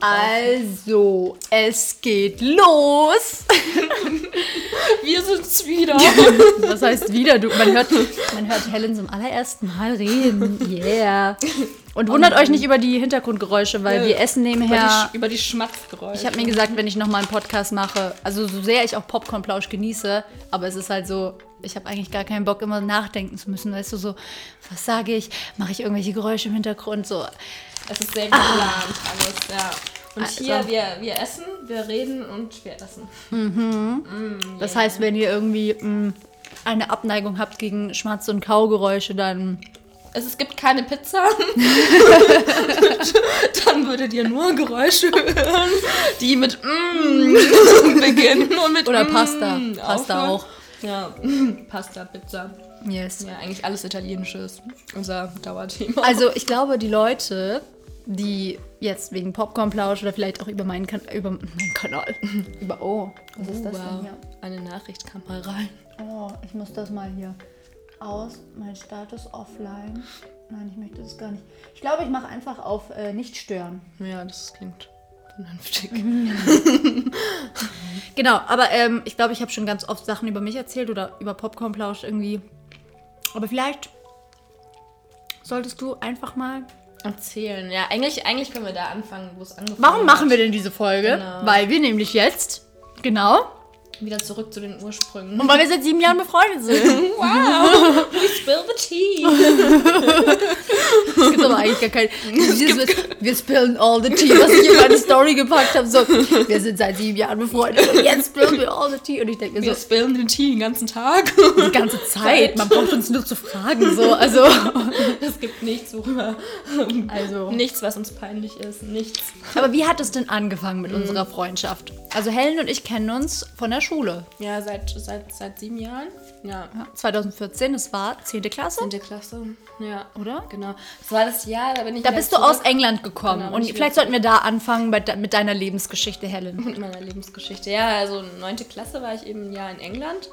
Also, es geht los. wir sind's wieder. Was heißt wieder? Du, man, hört, man hört Helen zum allerersten Mal reden. Yeah. Und wundert euch nicht über die Hintergrundgeräusche, weil wir essen über, nebenher. die, über die Schmatzgeräusche. Ich habe mir gesagt, wenn ich nochmal einen Podcast mache, also so sehr ich auch Popcornplausch genieße, aber es ist halt so, ich habe eigentlich gar keinen Bock, immer nachdenken zu müssen. Weißt du, so, was sage ich? Mache ich irgendwelche Geräusche im Hintergrund? So, Es ist sehr geplant alles, ja. Und Also. hier, wir, wir essen, wir reden und wir essen. Das heißt, wenn ihr irgendwie mh, eine Abneigung habt gegen Schmatz- und Kaugeräusche, dann. Es, es gibt keine Pizza. Dann würdet ihr nur Geräusche hören, die mit mm beginnen und mit Oder mm Pasta. Pasta aufhören. auch. Ja, Pasta, Pizza. Yes. Ja, eigentlich alles Italienisches. Unser Dauerthema. Also, ich glaube, die Leute, die jetzt wegen Popcornplausch oder vielleicht auch über meinen, kan über meinen Kanal. über. Oh, was ist das wow. denn hier? Eine Nachricht kam mal rein. Oh, ich muss das mal hier aus. Mein Status offline. Nein, ich möchte das gar nicht. Ich glaube, ich mache einfach auf äh, nicht stören. Ja, das klingt vernünftig. Genau, aber ähm, ich glaube, ich habe schon ganz oft Sachen über mich erzählt oder über Popcornplausch irgendwie. Aber vielleicht solltest du einfach mal. Erzählen. Ja, eigentlich, eigentlich können wir da anfangen, wo es angefangen Warum hat. machen wir denn diese Folge? Genau. Weil wir nämlich jetzt, genau, Wieder zurück zu den Ursprüngen. und weil wir seit sieben Jahren befreundet sind. Wow! We spill the tea! Es gibt aber eigentlich gar kein. Dieses, wir spillen all the tea, was ich in meine Story gepackt habe. So, wir sind seit sieben Jahren befreundet und jetzt spillen wir all the tea. Und ich denke mir Wir so, spillen den Tee den ganzen Tag. die ganze Zeit, man braucht uns nur zu fragen. So, also, Es gibt nichts, worüber. also. Nichts, was uns peinlich ist. Nichts. Aber wie hat es denn angefangen mit unserer Freundschaft? Also Helen und ich kennen uns von der Schule. Ja, seit, seit, seit sieben Jahren. Ja. Ja, 2014, das war 10. Klasse, Zehnte Klasse. Ja. oder? Genau. Das war das Jahr, da bin ich Da bist du zurück aus England gekommen. Genau, und vielleicht sollten wir da anfangen bei, mit deiner Lebensgeschichte, Helen. mit meiner Lebensgeschichte. Ja, also neunte Klasse war ich eben ein Jahr in England.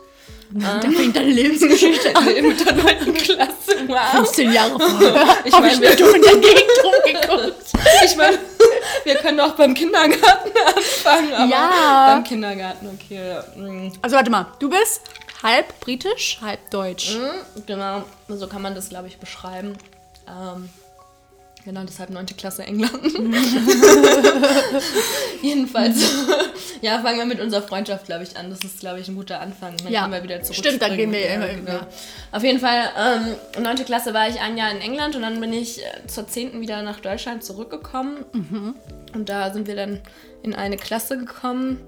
Da fängt deine Lebensgeschichte mit der neunten Klasse. Wow. 15 Jahre vorher. Ich meine, wir- in der Gegend rumgeguckt. Ich meine, wir können auch beim Kindergarten anfangen, aber Ja. beim Kindergarten, okay. mm, Also warte mal, du bist halb britisch, halb deutsch. mm, Genau, so kann man das, glaube ich, beschreiben. Ähm, genau, deshalb 9. Klasse England. Jedenfalls, ja, fangen wir mit unserer Freundschaft, glaube ich, an. Das ist, glaube ich, ein guter Anfang. Dann Ja. wir wieder zurück. Stimmt, dann gehen wir immer- ja. Auf jeden Fall, ähm, 9. Klasse war ich ein Jahr in England und dann bin ich äh, zur 10. wieder nach Deutschland zurückgekommen. Und da sind wir dann in eine Klasse gekommen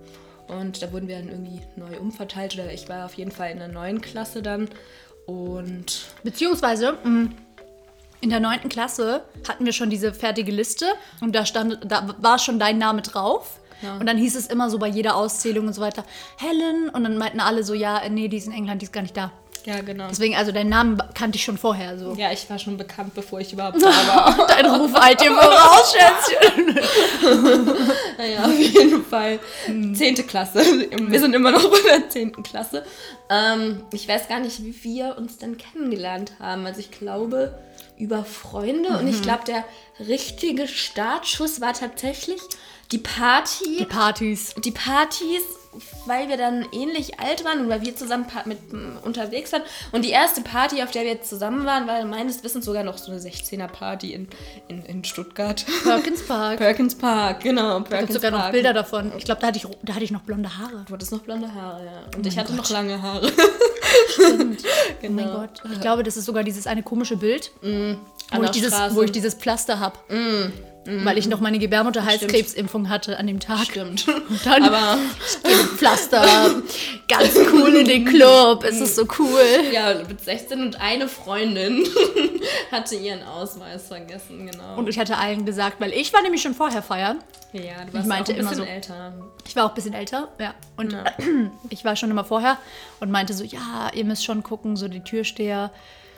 und da wurden wir dann irgendwie neu umverteilt. Oder ich war auf jeden Fall in der neuen Klasse dann. Und Beziehungsweise mh, in der 9. Klasse hatten wir schon diese fertige Liste und da stand, da war schon dein Name drauf. Ja. Und dann hieß es immer so bei jeder Auszählung und so weiter, Helen. Und dann meinten alle so, ja, nee, die ist in England, die ist gar nicht da. ja, genau. Deswegen, also deinen Namen kannte ich schon vorher so. Ja, ich war schon bekannt, bevor ich überhaupt da war. Dein Ruf eilt dir voraus, Schätzchen. naja, auf jeden Fall. Zehnte Klasse. Wir sind immer noch bei der zehnten Klasse. Ähm, ich weiß gar nicht, wie wir uns denn kennengelernt haben. Also ich glaube über Freunde und ich glaube, der richtige Startschuss war tatsächlich die Party. Die Partys. die Partys, weil wir dann ähnlich alt waren und weil wir zusammen mit unterwegs waren. Und die erste Party, auf der wir zusammen waren, war meines Wissens sogar noch so eine 16er Party in, in, in Stuttgart. Perkins Park. Perkins Park, genau. Ich habe Perkins sogar noch Park. Bilder davon. Ich glaube, da, hatte ich- da hatte ich noch blonde Haare. Du hattest noch blonde Haare, ja. Und ich hatte noch lange Haare. Stimmt. Oh genau. mein Gott. Und ich glaube, das ist sogar dieses eine komische Bild, wo, An ich dieses, wo ich dieses Pflaster habe. Weil ich noch meine Gebärmutter-Halskrebsimpfung hatte an dem Tag. Stimmt. Und dann Aber Pflaster. Ganz cool in den Club. Es ist so cool. ja, mit 16 und eine Freundin hatte ihren Ausweis vergessen, genau. Und ich hatte allen gesagt, weil ich war nämlich schon vorher feiern. ja, du warst meinte auch ein immer bisschen so- älter. Ich war auch ein bisschen älter, ja. Und Ja. ich war schon immer vorher und meinte so, ja, ihr müsst schon gucken, so die Türsteher.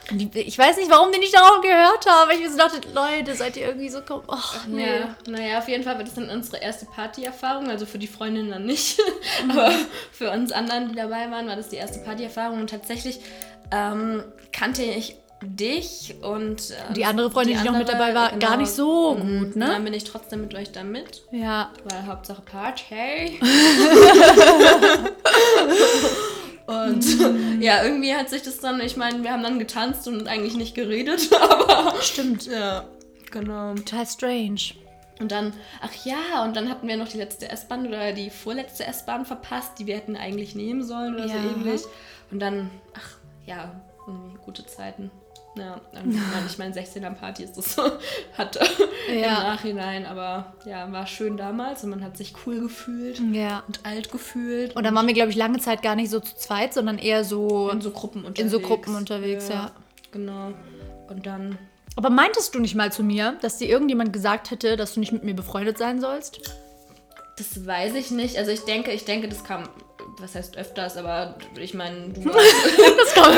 Die, ich weiß nicht, warum die nicht darauf gehört haben. Ich mir so dachte, Leute, seid ihr irgendwie so, komm, ach, nee. Ja, naja, auf jeden Fall war das dann unsere erste Partyerfahrung. Also für die Freundin dann nicht. Mhm. Aber für uns anderen, die dabei waren, war das die erste Partyerfahrung. Und tatsächlich ähm, kannte ich dich und äh, Die andere Freundin, die noch mit dabei war, gar nicht so Mhm. gut, ne? Dann bin ich trotzdem mit euch da mit, Ja. weil Hauptsache Party. und Mhm. ja, irgendwie hat sich das dann, ich meine, wir haben dann getanzt und eigentlich nicht geredet, aber Stimmt. ja, genau. Total strange. Und dann, ach ja, und dann hatten wir noch die letzte S-Bahn oder die vorletzte S-Bahn verpasst, die wir hätten eigentlich nehmen sollen oder Ja. so ähnlich. Und dann, ach ja, irgendwie gute Zeiten. Ja, ähm, ich meine, 16er Party ist das so, hat im Ja. Nachhinein, aber ja, war schön damals und man hat sich cool gefühlt Ja. und alt gefühlt. Und dann waren wir, glaube ich, lange Zeit gar nicht so zu zweit, sondern eher so. in so Gruppen unterwegs. in so Gruppen unterwegs, ja. Genau. Und dann, Aber meintest du nicht mal zu mir, dass dir irgendjemand gesagt hätte, dass du nicht mit mir befreundet sein sollst? das weiß ich nicht. Also ich denke, ich denke, das kam, was heißt öfters, aber ich meine, du warst Das kommt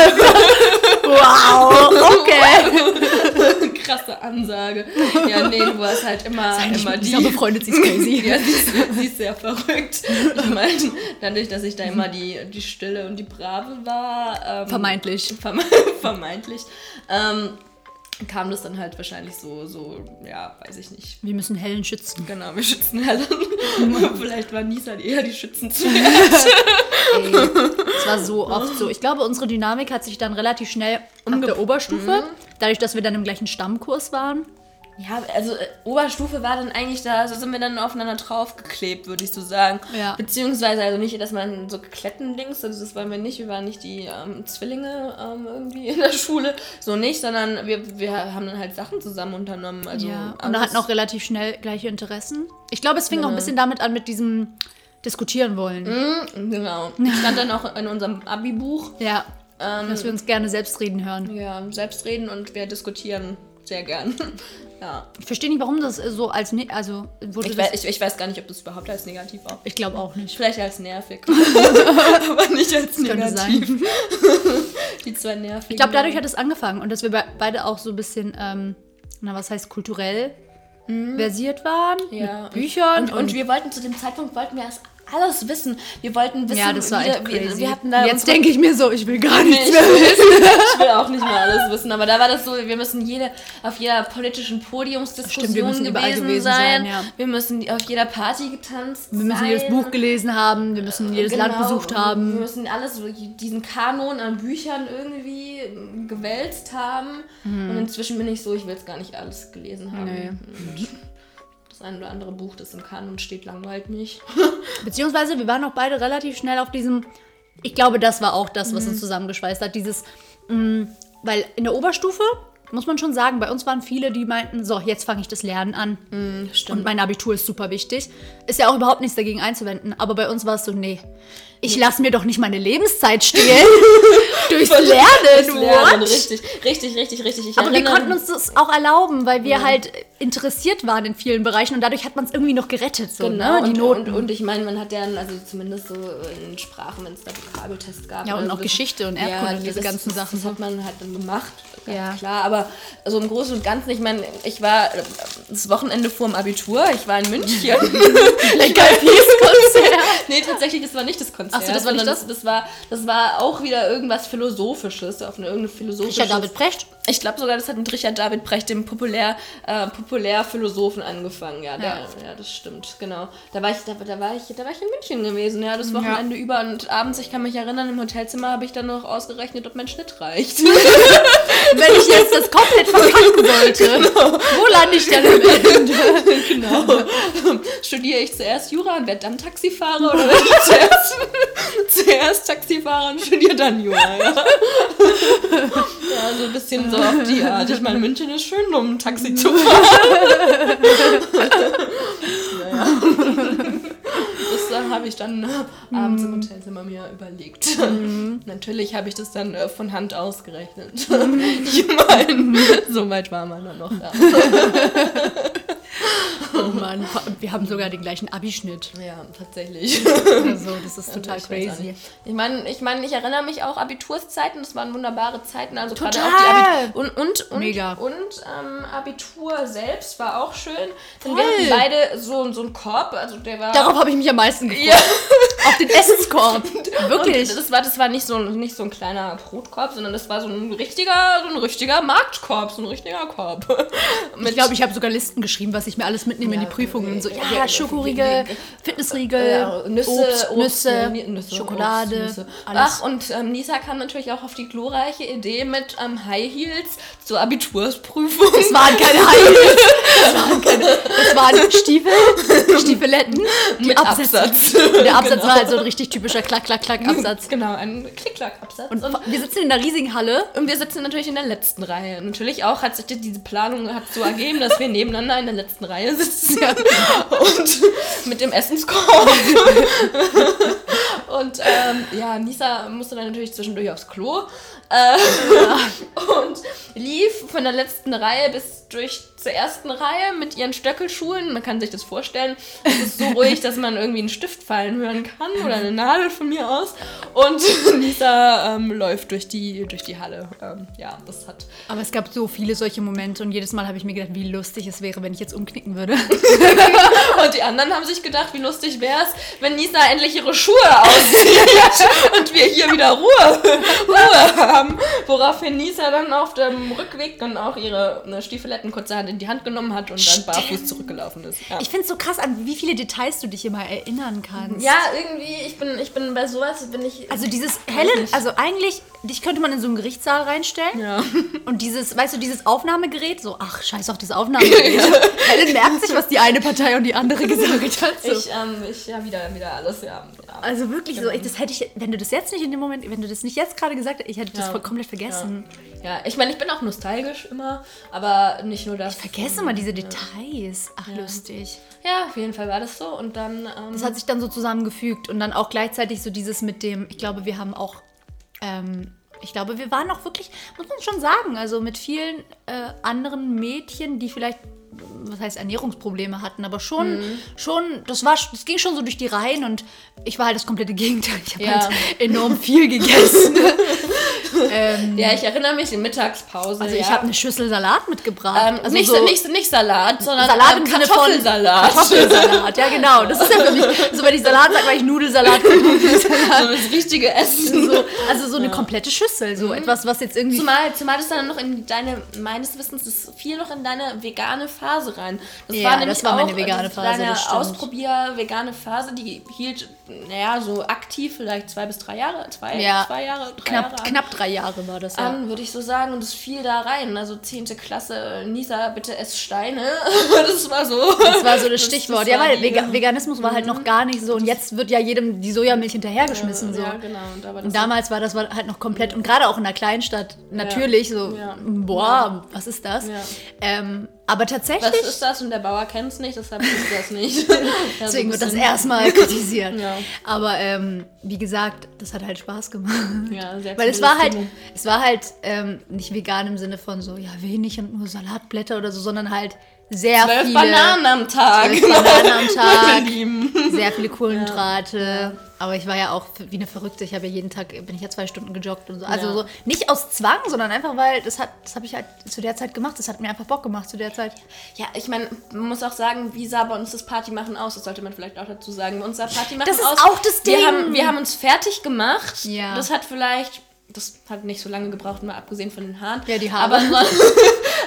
Wow, okay. krasse Ansage. Ja, nee, du warst halt immer, immer die. Dieser befreundet, sie ist crazy. Ja, sie ist, sie ist sehr verrückt. Ich meine, dadurch, dass ich da immer die, die Stille und die Brave war. Ähm, Vermeintlich. verme vermeintlich. Ähm, kam das dann halt wahrscheinlich so, so, ja, weiß ich nicht. Wir müssen Helen schützen. Genau, wir schützen Helen. Vielleicht war Nisa eher die Schützenzweig. Ey, das war so oft so. Ich glaube, unsere Dynamik hat sich dann relativ schnell ab der Oberstufe, dadurch, dass wir dann im gleichen Stammkurs waren. Ja, also äh, Oberstufe war dann eigentlich da, also sind wir dann aufeinander draufgeklebt, würde ich so sagen. Ja. Beziehungsweise, also nicht, dass man so Klettendings, also das waren wir nicht, wir waren nicht die ähm, Zwillinge ähm, irgendwie in der Schule, so nicht, sondern wir, wir haben dann halt Sachen zusammen unternommen. Also ja. Und hatten auch relativ schnell gleiche Interessen. Ich glaube, es fing auch ein bisschen damit an, mit diesem Diskutieren wollen. Mhm, Genau. Stand dann auch in unserem Abi-Buch. Ja. Ähm, Dass wir uns gerne selbst reden hören. ja, selbst reden und wir diskutieren sehr gern. ja. Ich verstehe nicht, warum das so als. Ne also, Ich, weiß, ich, ich weiß gar nicht, ob das überhaupt als negativ war. ich glaube auch nicht. Vielleicht als nervig. aber nicht als negativ. Die zwei nervigen. Ich glaube, dadurch hat es angefangen und dass wir be beide auch so ein bisschen, ähm, na, was heißt kulturell versiert waren. ja. Mit Büchern. Und, und, wir wollten zu dem Zeitpunkt wollten wir erst alles wissen. Wir wollten wissen, ja, das war echt wir, crazy. wir hatten da Jetzt denke ich mir so, ich will gar nichts ich, mehr wissen. ich will auch nicht mehr alles wissen, aber da war das so, wir müssen jede, auf jeder politischen Podiumsdiskussion Stimmt, wir müssen überall gewesen, gewesen sein. sein, ja. Wir müssen auf jeder Party getanzt Wir müssen sein. jedes Buch gelesen haben, wir müssen jedes Land Genau, besucht Wir haben. müssen alles, diesen Kanon an Büchern irgendwie gewälzt haben. Und inzwischen bin ich so, ich will es gar nicht alles gelesen haben. Nee. Das ein oder andere Buch, das im Kanon steht, langweilt mich. Beziehungsweise wir waren auch beide relativ schnell auf diesem. Ich glaube, das war auch das, Mhm. was uns zusammengeschweißt hat. Dieses, mh, weil in der Oberstufe muss man schon sagen, bei uns waren viele, die meinten, so, jetzt fange ich das Lernen an. Und mein Abitur ist super wichtig. Ist ja auch überhaupt nichts dagegen einzuwenden. Aber bei uns war es so, nee, ich lasse mir doch nicht meine Lebenszeit stehlen durchs Lernen. Das Lernen, what? richtig, richtig, richtig, richtig. Ich Aber wir konnten uns das auch erlauben, weil wir halt interessiert waren in vielen Bereichen und dadurch hat man es irgendwie noch gerettet. So, Genau, ne? Die und, Noten. Und, und ich meine, man hat ja, also zumindest so in Sprachen, wenn es da Vokabeltests gab. Ja, und auch so, Geschichte und Erdkunde, diese das, ganzen das, Sachen. Das hat man halt dann gemacht, Ja. klar. Aber so im Großen und Ganzen, ich meine, ich war äh, das Wochenende vor dem Abitur, ich war in München. Lecker Konzert. nee, tatsächlich, das war nicht das Konzert. Ach so, das war nicht das? das? war, das war auch wieder irgendwas Philosophisches, auf eine irgendeine philosophische. Richard David Precht. Ich glaube sogar, das hat mit Richard David Brecht, dem Populär, äh, Populärphilosophen, angefangen. Ja, der, ja. das stimmt, genau. Da war ich, da, da war ich, da war ich in München gewesen, ja, das Wochenende über und abends, ich kann mich erinnern, im Hotelzimmer habe ich dann noch ausgerechnet, ob mein Schnitt reicht. Wenn ich jetzt das komplett verkacken sollte, wo lande ich dann am Ende? genau. Studiere ich zuerst Jura und werde dann Taxifahrer oder werde ich zuerst, zuerst Taxifahrer und studiere dann Jura, ja. ja, so ein bisschen so auf die Art. Ich meine, München ist schön, um ein Taxi zu fahren. naja. Das äh, habe ich dann äh, abends im Hotelzimmer mir überlegt. Natürlich habe ich das dann äh, von Hand ausgerechnet. ich meine, so weit war man dann noch da. Oh Mann, wir haben sogar den gleichen Abischnitt. Ja, tatsächlich. Also, das ist total Ich crazy. Ich meine, ich, mein, ich erinnere mich auch Abiturszeiten, das waren wunderbare Zeiten. Also gerade Total. auch die Abi und, und, und, Mega. und ähm, Abitur selbst war auch schön. Denn wir hatten beide so, so einen Korb, also der war. Darauf habe ich mich am meisten gefreut. ja. Auf den Essenskorb. Wirklich. Und das war, das war nicht so, ein- nicht so ein kleiner Brotkorb, sondern das war so ein richtiger, so ein richtiger Marktkorb, so ein richtiger Korb. Ich glaube, ich habe sogar Listen geschrieben, was ich mir alles mitnehme in die Ja, Prüfungen. So, ja, ja, ja, Schokoriegel, Fitnessriegel, Ja, Nüsse, Obst, Obst, Nüsse, Nüsse, Schokolade, Obst, Nüsse. Ach, und ähm, Nisa kam natürlich auch auf die glorreiche Idee mit ähm, High Heels zur Abitursprüfung. Das waren keine High Heels. Das waren, keine, das waren Stiefel, Stiefeletten Mit Absätze. Absatz. Und der Absatz war halt so ein richtig typischer Klack-Klack-Klack-Absatz. Genau, ein Klick-Klack-Absatz. Und Und, wir sitzen in einer riesigen Halle. und wir sitzen natürlich in der letzten Reihe. Natürlich auch hat sich diese Planung hat so ergeben, dass wir nebeneinander in der letzten Reihe sitzen. und mit dem Essenskorb. und ähm, ja, Nisa musste dann natürlich zwischendurch aufs Klo. Äh, und lief von der letzten Reihe bis durch zur ersten Reihe mit ihren Stöckelschuhen. Man kann sich das vorstellen. Es ist so ruhig, dass man irgendwie einen Stift fallen hören kann oder eine Nadel von mir aus. Und Lisa ähm, läuft durch die, durch die Halle. Ähm, ja, das hat. Aber es gab so viele solche Momente und jedes Mal habe ich mir gedacht, wie lustig es wäre, wenn ich jetzt umknicken würde. Und die anderen haben sich gedacht, wie lustig wäre es, wenn Nisa endlich ihre Schuhe auszieht und wir hier wieder Ruhe, Ruhe haben. Woraufhin Nisa dann auf dem Rückweg dann auch ihre ne, Stiefeletten kurzerhand in die Hand genommen hat und dann barfuß zurückgelaufen ist. Ja. Ich finde es so krass, an wie viele Details du dich immer erinnern kannst. Ja, irgendwie, ich bin, ich bin bei sowas, bin ich. Also dieses Helen, also eigentlich, dich könnte man in so einen Gerichtssaal reinstellen. Ja. Und dieses, weißt du, dieses Aufnahmegerät, so, ach, scheiß auf das Aufnahmegerät. Helen merkt sich, was die eine Partei und die andere gesagt hat. So. Ich, ähm, ich, ja, wieder, wieder alles, ja. Ja. also wirklich so, ich, das hätte ich, wenn du das jetzt nicht in dem Moment, wenn du das nicht jetzt gerade gesagt hättest, ich hätte das Ja. voll komplett vergessen. Ja, ich meine, ich bin auch nostalgisch immer, aber nicht nur das. Vergesse mal diese Details. Ach, lustig. Ja, auf jeden Fall war das so und dann. Ähm, Das hat sich dann so zusammengefügt und dann auch gleichzeitig so dieses mit dem, ich glaube, wir haben auch, ähm, ich glaube, wir waren auch wirklich, muss man schon sagen, also mit vielen äh, anderen Mädchen, die vielleicht, was heißt Ernährungsprobleme hatten, aber schon, schon, das war, das ging schon so durch die Reihen und ich war halt das komplette Gegenteil. Ich habe Ja. halt enorm viel gegessen. ähm, ja, ich erinnere mich in Mittagspause. also ja. ich habe eine Schüssel Salat mitgebracht. Ähm, also nicht, so nicht, nicht Salat, sondern Salat ähm, im Kartoffelsalat. Kartoffelsalat, ja genau. Das ist ja für mich, so wenn ich Salat sage, weil ich Nudelsalat so das richtige Essen. so, also so eine komplette Schüssel, so etwas, was jetzt irgendwie. Zumal, zumal das dann noch in deine, meines Wissens, das fiel noch in deine vegane Phase rein. Das Ja, war nämlich das war meine auch, vegane das- Phase, das stimmt. Ausprobier-vegane Phase, die hielt, naja, so aktiv vielleicht zwei bis drei Jahre, zwei, Ja, zwei Jahre, drei knapp, Jahre an. knapp drei Jahre war das ja. an, würde ich so sagen. Und es fiel da rein. Also 10. Klasse, Nisa, bitte ess Steine. das war so. Das war so das Stichwort. ja, war weil die- Vega Veganismus war halt noch gar nicht so. Und jetzt wird ja jedem die Sojamilch hinterhergeschmissen. So. Ja, genau. Und, da war das Und damals war das halt noch komplett, und gerade auch in einer Kleinstadt, natürlich so, Ja. boah, was ist das? Ja. Ähm, aber tatsächlich, Was ist das? Und der Bauer kennt es nicht, deshalb ist das nicht. Ja, deswegen wird das erstmal kritisiert. Ja. Aber ähm, wie gesagt, das hat halt Spaß gemacht. Ja, sehr Weil es war halt, es war halt ähm, nicht vegan im Sinne von so, ja, wenig und nur Salatblätter oder so, sondern halt sehr Zwölf viele Bananen am Tag. zwölf Bananen am Tag, sehr viele Kohlenhydrate. Aber ich war ja auch wie eine Verrückte. Ich habe ja jeden Tag, bin ich ja zwei Stunden gejoggt und so. Also Ja. so, nicht aus Zwang, sondern einfach, weil das hat, das habe ich halt zu der Zeit gemacht. Das hat mir einfach Bock gemacht zu der Zeit. Ja, ich meine, man muss auch sagen, wie sah bei uns das Partymachen aus? Das sollte man vielleicht auch dazu sagen. Bei uns sah Partymachen Das ist aus. auch das Wir Ding. haben, wir haben uns fertig gemacht. Ja. Das hat vielleicht, das hat nicht so lange gebraucht, mal abgesehen von den Haaren. Ja, die Haare. Aber, ansonsten-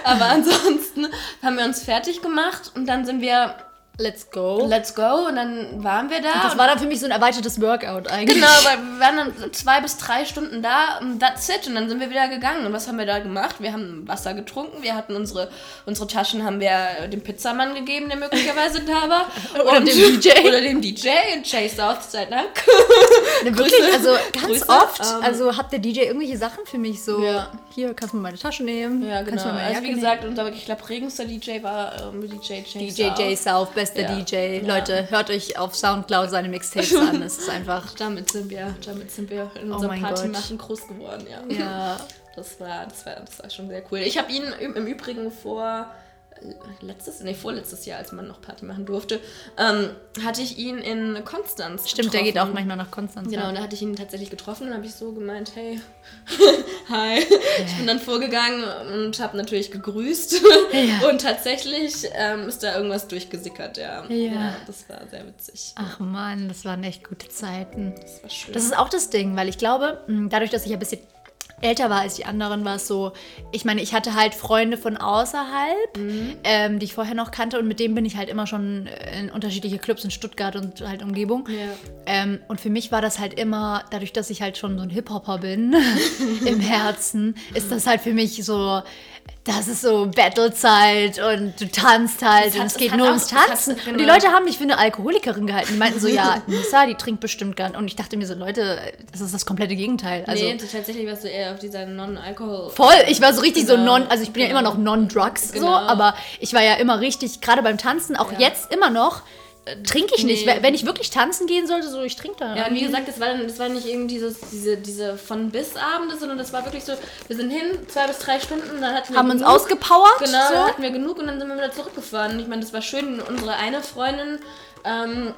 aber ansonsten haben wir uns fertig gemacht und dann sind wir, Let's go. let's go, und dann waren wir da. das und war dann für mich so ein erweitertes Workout eigentlich. Genau, weil wir waren dann zwei bis drei Stunden da und that's it. Und dann sind wir wieder gegangen. Und was haben wir da gemacht? Wir haben Wasser getrunken. Wir hatten unsere, unsere Taschen haben wir dem Pizzamann gegeben, der möglicherweise da war. Oder und, dem DJ. Oder dem DJ. Und Chase South sei Dank. Ne, wirklich, also ganz Grüße. oft, Ähm, also hat der DJ irgendwelche Sachen für mich so, Ja. hier kannst du mal meine Tasche nehmen, Ja, kannst genau. du mal meine Also wie gesagt, unser, ich glaube, regenster DJ war ähm, DJ Chase nehmen. DJ J South, bester Ja. DJ. Ja. Leute, hört euch auf Soundcloud seine Mixtapes an, es ist einfach, Damit sind wir, damit sind wir in Oh unserem mein Party Gott. machen groß geworden, ja. ja, Das war, das war, das war schon sehr cool. Ich habe ihn im Übrigen vor letztes, nee, vorletztes Jahr, als man noch Party machen durfte, ähm, hatte ich ihn in Konstanz. Stimmt, der geht auch manchmal nach Konstanz. Genau, ja. und da hatte ich ihn tatsächlich getroffen und habe ich so gemeint, hey, hi. Ich bin dann vorgegangen und habe natürlich gegrüßt Ja. und tatsächlich ähm, ist da irgendwas durchgesickert, ja. Ja. Das war sehr witzig. Ach man, das waren echt gute Zeiten. Das war schön. Das ist auch das Ding, weil ich glaube, mh, dadurch, dass ich ein bisschen älter war als die anderen, war es so, ich meine, ich hatte halt Freunde von außerhalb, ähm, die ich vorher noch kannte und mit denen bin ich halt immer schon in unterschiedliche Clubs in Stuttgart und halt Umgebung. Ja. Ähm, und für mich war das halt immer, dadurch, dass ich halt schon so ein Hip-Hopper bin im Herzen, ist das halt für mich so, das ist so Battlezeit und du tanzt halt Es und es geht nur ums Tanzen. Und die genau. Leute haben mich für eine Alkoholikerin gehalten. Die meinten so, ja, Nissa, die trinkt bestimmt gern. Und ich dachte mir so, Leute, das ist das komplette Gegenteil. Also nee, tatsächlich warst du eher auf dieser Non-Alkohol. voll, ich war so richtig so Genau, non, also ich bin ja genau. immer noch non-drugs so, Genau. aber ich war ja immer richtig, gerade beim Tanzen, auch Ja. jetzt immer noch, trinke ich nicht. nee. Wenn ich wirklich tanzen gehen sollte, so ich trinke da. Ja, und wie gesagt, das war, das war nicht irgendwie dieses, diese, diese von bis Abende, sondern das war wirklich so, wir sind hin, zwei bis drei Stunden, dann hatten wir haben uns genug. ausgepowert. Genau, so. hatten wir genug und dann sind wir wieder zurückgefahren. Ich meine, das war schön. Unsere eine Freundin, ähm,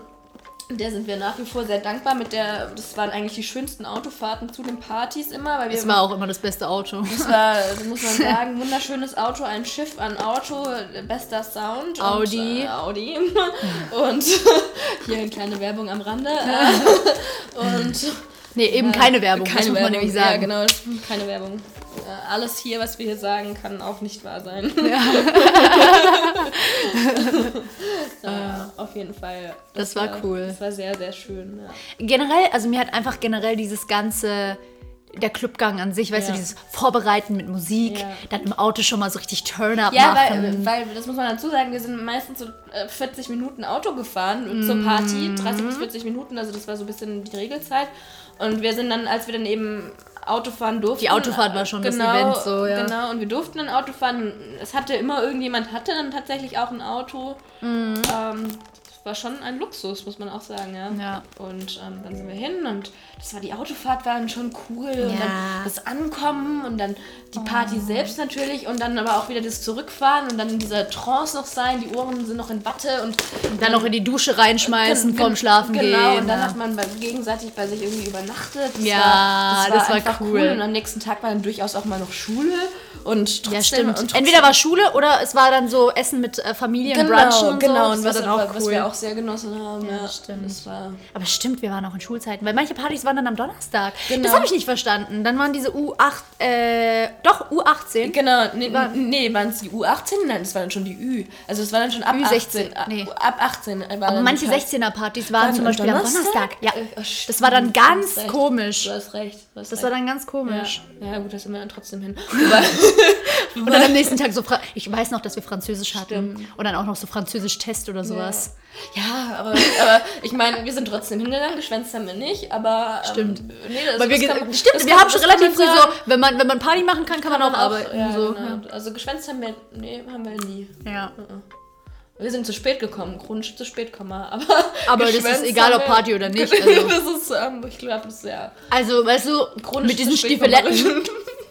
der sind wir nach wie vor sehr dankbar. Mit der, das waren eigentlich die schönsten Autofahrten zu den Partys immer, weil wir Das war auch immer das beste Auto. das war, das muss man sagen, wunderschönes Auto, ein Schiff an Auto, bester Sound. Audi. Und, äh, Audi. Und hier eine kleine Werbung am Rande. Äh, und Nee, eben keine Werbung, keine das muss man Werbung. nämlich sagen. Ja, genau, keine Werbung. Äh, Alles hier, was wir hier sagen, kann auch nicht wahr sein. Ja. auf jeden Fall. Das war cool. Das war sehr, sehr schön. Ja. Generell, also mir hat einfach generell dieses ganze der Clubgang an sich, weißt Ja. du, dieses Vorbereiten mit Musik, Ja. dann im Auto schon mal so richtig Turn-up Ja, machen. weil, weil, das muss man dazu sagen, wir sind meistens so äh, 40 Minuten Auto gefahren Mm. zur Party, 30 bis 40 Minuten, also das war so ein bisschen die Regelzeit. Und wir sind dann, als wir dann eben Auto fahren durften. Die Autofahrt war schon das genau, Event so, ja. Genau, und wir durften dann Auto fahren. Es hatte immer irgendjemand, hatte dann tatsächlich auch ein Auto. Mm. Ähm, das war schon ein Luxus, muss man auch sagen, ja. Ja. Und ähm, dann sind wir hin und das war die Autofahrt war dann schon cool und Ja. Oh. dann das Ankommen und dann die Party selbst natürlich und dann aber auch wieder das Zurückfahren und dann in dieser Trance noch sein, die Ohren sind noch in Watte und dann noch in die Dusche reinschmeißen vorm Schlafen genau, gehen. und dann ja. hat man bei, gegenseitig bei sich irgendwie übernachtet. Das Ja, war, das war einfach cool. Und am nächsten Tag war dann durchaus auch mal noch Schule und trotzdem, ja, stimmt. Und trotzdem, Entweder war Schule oder es war dann so Essen mit äh, Familien, genau, und genau, so. und Das was, war dann auch was cool. wir auch sehr genossen haben. Ja, stimmt. Das war Aber stimmt, wir waren auch in Schulzeiten, weil manche Partys waren dann am Donnerstag. Genau. Das habe ich nicht verstanden. Dann waren diese U8, äh, doch U18. Genau, nee, nee waren es die U18? Nein, das war dann schon die Ü. Also es war dann schon ab Ü16, 18. a- nee. Ab 18. War Aber manche die Partys. 16er-Partys waren Waren zum Beispiel am Donnerstag? Donnerstag. Ja, Äh, oh, das war dann stimmt, du ganz recht. komisch. Du hast recht. Du hast Das recht. war dann ganz komisch. ja. ja, gut, da sind wir dann trotzdem hin. Und dann am nächsten Tag so, ich weiß noch, dass wir Französisch hatten. Und dann auch noch so Französisch-Test oder sowas. Ja, aber, aber ich meine, wir sind trotzdem hingegangen, geschwänzt haben wir nicht, aber. Stimmt. Ähm, nee, das, Weil wir, das kann man- stimmt, das wir kann- haben schon das kann relativ früh so, wenn man, wenn man Party machen kann, kann man auch arbeiten. Ja, so. genau. Also geschwänzt haben wir. Nee, haben wir nie. Ja. ja. Wir sind zu spät gekommen, chronisch zu spät kommen, aber. Aber das ist egal, ob Party oder nicht, also. das ist, ähm, ich glaube, das ist ja. Also, weißt du, Chronisch mit diesen Stiefeletten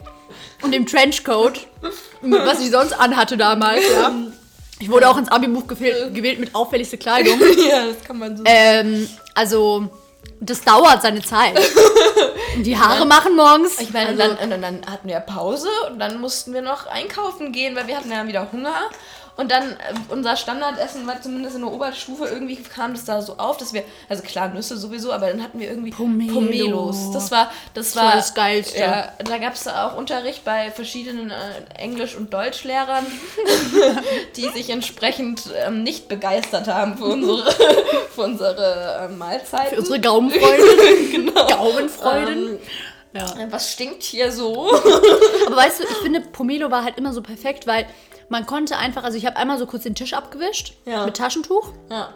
und dem Trenchcoat, was ich sonst anhatte damals, ja. Ich wurde auch ins Abi-Buch gewählt, gewählt mit auffälligste Kleidung. ja, das kann man so ähm, also, das dauert seine Zeit. Die Haare machen morgens. Ich meine, also, dann, und dann hatten wir Pause und dann mussten wir noch einkaufen gehen, weil wir hatten ja wieder Hunger. Und dann äh, unser Standardessen war zumindest in der Oberstufe, irgendwie kam das da so auf, dass wir, also klar, Nüsse sowieso, aber dann hatten wir irgendwie Pomelo. Pomelos. Das war, das war, war das Geilste. Ja, da gab es auch Unterricht bei verschiedenen äh, Englisch- und Deutschlehrern, die sich entsprechend ähm, nicht begeistert haben für unsere, für unsere äh, Mahlzeiten. für unsere Gaumenfreundin. genau. Gaumenfreundin. Ähm, ja. was stinkt hier so? Aber weißt du, ich finde, Pomelo war halt immer so perfekt, weil man konnte einfach, also ich habe einmal so kurz den Tisch abgewischt Ja. mit Taschentuch. ja.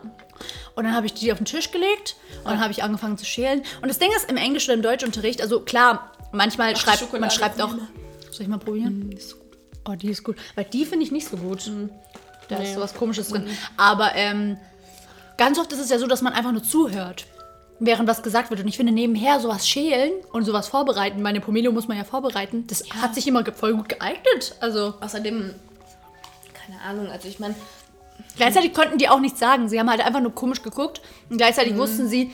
Und dann habe ich die auf den Tisch gelegt und dann habe ich angefangen zu schälen. Und das Ding ist, im Englisch oder im Deutschunterricht, also klar, manchmal die schreibt man schreibt auch. Soll ich mal probieren? Mm, Oh, die ist gut. Weil die finde ich nicht so gut. Da Nee. ist sowas komisches drin. Aber ähm, ganz oft ist es ja so, dass man einfach nur zuhört. Während was gesagt wird. Und ich finde, nebenher sowas schälen und sowas vorbereiten, meine Pomelo muss man ja vorbereiten, das hat sich immer voll gut geeignet. Also, Außerdem Ahnung, also ich meine, Gleichzeitig konnten die auch nichts sagen. Sie haben halt einfach nur komisch geguckt und gleichzeitig wussten sie,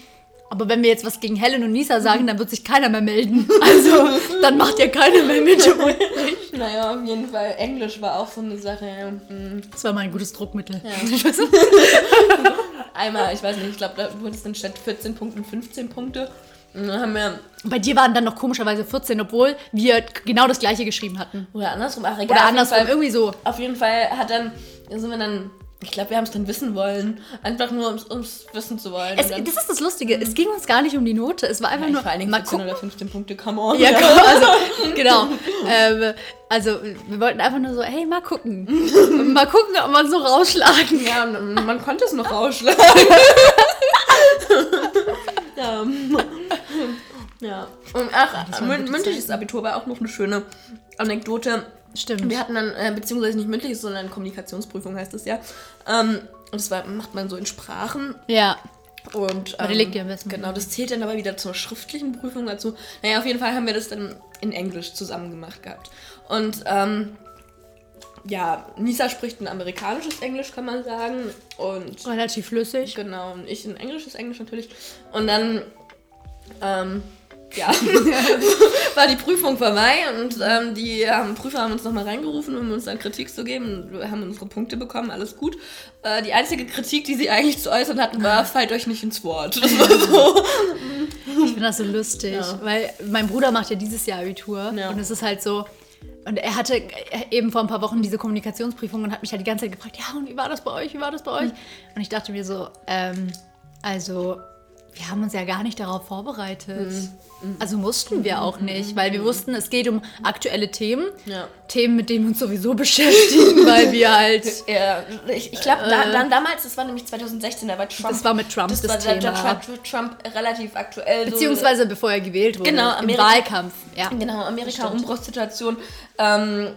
aber wenn wir jetzt was gegen Helen und Nisa sagen, dann wird sich keiner mehr melden. Also, dann macht ja keiner mehr mit. naja, auf jeden Fall, Englisch war auch so eine Sache. ja. Mhm. Das war mal ein gutes Druckmittel. Einmal, ich weiß nicht, ich glaube, da wurde es dann statt 14 Punkten 15 Punkte. Und dann haben wir, Bei dir waren dann noch komischerweise 14, obwohl wir genau das gleiche geschrieben hatten. oder andersrum, ach egal. Oder andersrum, Fall- irgendwie so. Auf jeden Fall hat dann, sind wir dann, ich glaube, wir haben es dann wissen wollen. Einfach nur, ums, ums wissen zu wollen. Es, dann, das ist das Lustige. Es ging uns gar nicht um die Note. Es war einfach nur vor allen Dingen mal 14 gucken. oder 15 Punkte, come on. Ja, genau. Also, genau. Ähm, also, wir wollten einfach nur so, hey, mal gucken. mal gucken, ob man so rausschlagen Ja, man konnte es noch rausschlagen. ja. Ja. Und ach, mündliches. Abitur war auch noch eine schöne Anekdote. Stimmt. Wir hatten dann, äh, beziehungsweise nicht mündliches, sondern Kommunikationsprüfung heißt es ja. Ähm, und das war, macht man so in Sprachen. Ja. Und, ähm, Dialekt ja am besten. Genau, das zählt dann aber wieder zur schriftlichen Prüfung dazu. Naja, auf jeden Fall haben wir das dann in Englisch zusammen gemacht gehabt. Und ähm, ja, Nisa spricht ein amerikanisches Englisch, kann man sagen. Und Relativ flüssig. genau, und ich ein englisches Englisch natürlich. Und dann, ähm, ja, war die Prüfung vorbei und ähm, die ähm, Prüfer haben uns nochmal reingerufen, um uns dann Kritik zu geben. Wir haben unsere Punkte bekommen, alles gut. Äh, die einzige Kritik, die sie eigentlich zu äußern hatten, war, fallt euch nicht ins Wort. Das war so. Ich finde das so lustig, Ja. weil mein Bruder macht ja dieses Jahr Abitur Ja. und es ist halt so. Und er hatte eben vor ein paar Wochen diese Kommunikationsprüfung und hat mich halt die ganze Zeit gefragt, ja, und wie war das bei euch, wie war das bei euch? Und ich dachte mir so, ähm, also wir haben uns ja gar nicht darauf vorbereitet. Also mussten wir auch nicht, weil wir wussten, es geht um aktuelle Themen. Ja. Themen, mit denen wir uns sowieso beschäftigen, weil wir halt. Ja, ich, ich glaube, da, dann damals, das war nämlich 2016, da war Trump. Das war mit Trump das, das war da- da Thema. Trump, Trump relativ aktuell. so- Beziehungsweise bevor er gewählt wurde. Genau, Im Amerika- Wahlkampf. Ja. Genau, Amerika. Umbruchssituation, ähm,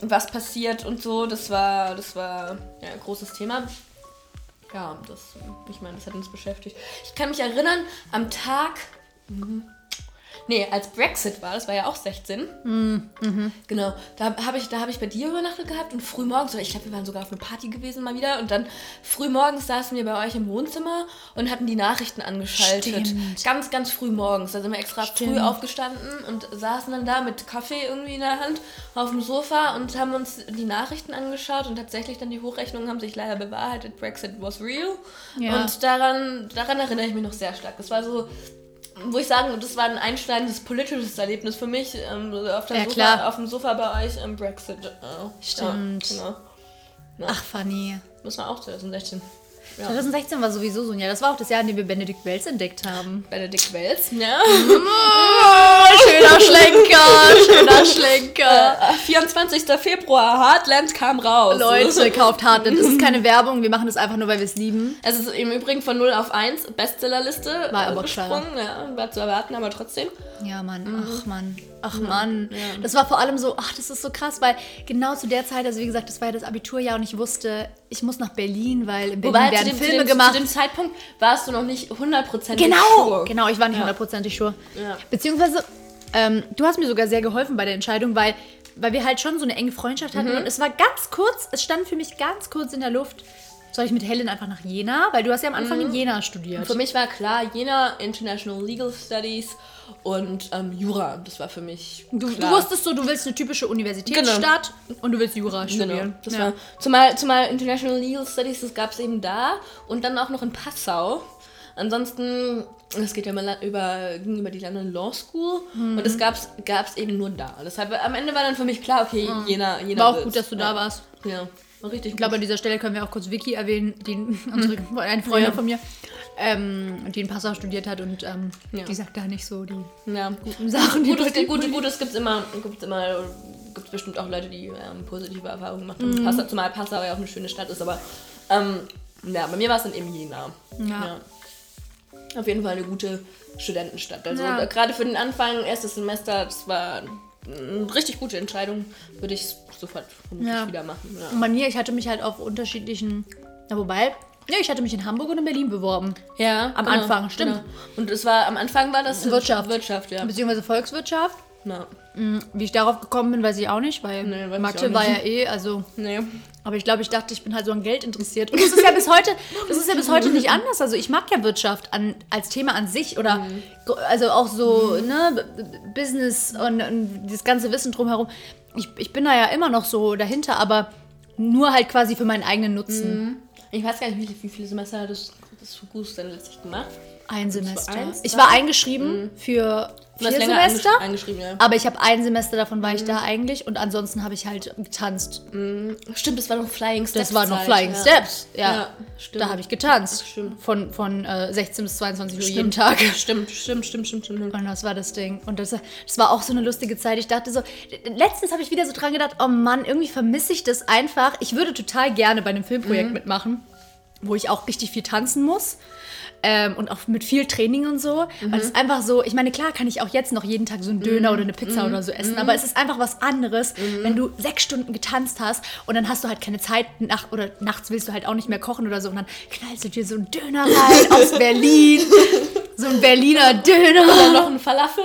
was passiert und so, das war, das war ja, ein großes Thema. Ja, das, ich meine, das hat uns beschäftigt. Ich kann mich erinnern, am Tag, mhm. Nee, als Brexit war, das war ja auch 16. Genau, da habe ich, da hab ich bei dir übernachtet gehabt und früh morgens, ich glaube, wir waren sogar auf eine Party gewesen mal wieder und dann früh morgens saßen wir bei euch im Wohnzimmer und hatten die Nachrichten angeschaltet. Stimmt. Ganz, ganz früh morgens. Da sind wir extra Stimmt. früh aufgestanden und saßen dann da mit Kaffee irgendwie in der Hand auf dem Sofa und haben uns die Nachrichten angeschaut und tatsächlich dann die Hochrechnungen haben sich leider bewahrheitet. Brexit was real. Ja. Und daran, daran erinnere ich mich noch sehr stark. Das war so, wo ich sagen, das war ein einschneidendes politisches Erlebnis für mich. Ähm, auf, Ja, Sofa, klar. auf dem Sofa bei euch im Brexit. Äh, Stimmt. Ja, genau. Ach, funny. Das war auch 2016. Ja. 2016 war sowieso so ein Jahr. Das war auch das Jahr, in dem wir Benedikt Wells entdeckt haben. Benedikt Wells. Ja. schöner Schlenker, schöner Schlenker. Äh, 24. Februar, Heartland kam raus. Leute, kauft Heartland. Das ist keine Werbung, wir machen das einfach nur, weil wir es lieben. Es ist im Übrigen von 0 auf 1 Bestsellerliste. War aber äh, gesprungen, ja, war zu erwarten, aber trotzdem. Ja, Mann, ach Mann, ach Mann. Das war vor allem so, ach, das ist so krass, weil genau zu der Zeit, also wie gesagt, das war ja das Abiturjahr und ich wusste, ich muss nach Berlin, weil in Berlin Wobei, zu werden dem, zu, Filme dem, gemacht. zu dem Zeitpunkt warst du noch nicht hundertprozentig Genau, sure. genau, ich war nicht Ja. hundertprozentig sure. Ja. Beziehungsweise, ähm, du hast mir sogar sehr geholfen bei der Entscheidung, weil, weil wir halt schon so eine enge Freundschaft hatten Mhm. und es war ganz kurz, es stand für mich ganz kurz in der Luft, soll ich mit Helen einfach nach Jena? Weil du hast ja am Anfang in Jena studiert. Mhm. Für mich war klar, Jena, International Legal Studies und ähm, Jura. Das war für mich Du, du wusstest so, du willst eine typische Universitätsstadt und du willst Jura Genau. studieren. Das ja. war, zumal, zumal International Legal Studies, das gab es eben da und dann auch noch in Passau. Ansonsten, das geht ja immer über, ging über die London Law School und das gab es eben nur da. Deshalb, am Ende war dann für mich klar, okay, Jena, Jena War auch gut, dass du da warst. Ja, richtig Ich glaube, an dieser Stelle können wir auch kurz Vicky erwähnen, die unsere, eine Freundin Mhm. Ja. von mir, ähm, die in Passau studiert hat und ähm, Ja. die sagt da nicht so die Ja. guten Sachen. die Gut, bei es, den- gut, gut, es gibt immer, gibt's immer, gibt's bestimmt auch Leute, die ähm, positive Erfahrungen gemacht Mhm. haben. Passau, zumal Passau ja auch eine schöne Stadt ist, aber ähm, ja, bei mir war es dann eben Jena. Ja. Auf jeden Fall eine gute Studentenstadt. Also Ja. gerade für den Anfang, erstes Semester, das war richtig gute Entscheidung. Würde ich sofort Ja. wieder machen. Ja. Und bei mir, ich hatte mich halt auf unterschiedlichen, na wobei, ja, ich hatte mich in Hamburg und in Berlin beworben. Ja, Am Anfang, stimmt. Und es war am Anfang war das Wirtschaft. Wirtschaft, ja. Beziehungsweise Volkswirtschaft. Ja. Wie ich darauf gekommen bin, weiß ich auch nicht, weil Nee, Mathe war ja eh, also. Nee. Aber ich glaube, ich dachte, ich bin halt so an Geld interessiert. Und das ist ja bis heute, das ist ja bis heute nicht anders. Also ich mag ja Wirtschaft an, als Thema an sich oder also auch so ne, B- B- Business und, und das ganze Wissen drumherum. Ich, ich bin da ja immer noch so dahinter, aber nur halt quasi für meinen eigenen Nutzen. Ich weiß gar nicht, wie, viele Semester hat das, das Fugus dann letztlich gemacht. Ein Semester. eins, ich war eingeschrieben für Du hast vier Semester. eingeschrieben, ja. Aber ich habe ein Semester davon war ich da eigentlich und ansonsten habe ich halt getanzt. Stimmt, das war noch Flying Steps. Das war noch Flying ja. Steps. Ja, Ja, stimmt. da habe ich getanzt. Stimmt. Von, von äh, 16 bis 22 Uhr jeden Stimmt. Tag. Stimmt, stimmt, stimmt, stimmt, stimmt. Und das war das Ding. Und das, das war auch so eine lustige Zeit. Ich dachte so, letztens habe ich wieder so dran gedacht, oh Mann, irgendwie vermisse ich das einfach. Ich würde total gerne bei einem Filmprojekt mitmachen, wo ich auch richtig viel tanzen muss. Ähm, und auch mit viel Training und so. Weil es ist einfach so, ich meine, klar kann ich auch jetzt noch jeden Tag so einen Döner oder eine Pizza oder so essen, aber es ist einfach was anderes, wenn du sechs Stunden getanzt hast und dann hast du halt keine Zeit, nach, oder nachts willst du halt auch nicht mehr kochen oder so und dann knallst du dir so einen Döner rein aus Berlin. So ein Berliner Döner. Dann noch ein Falafel,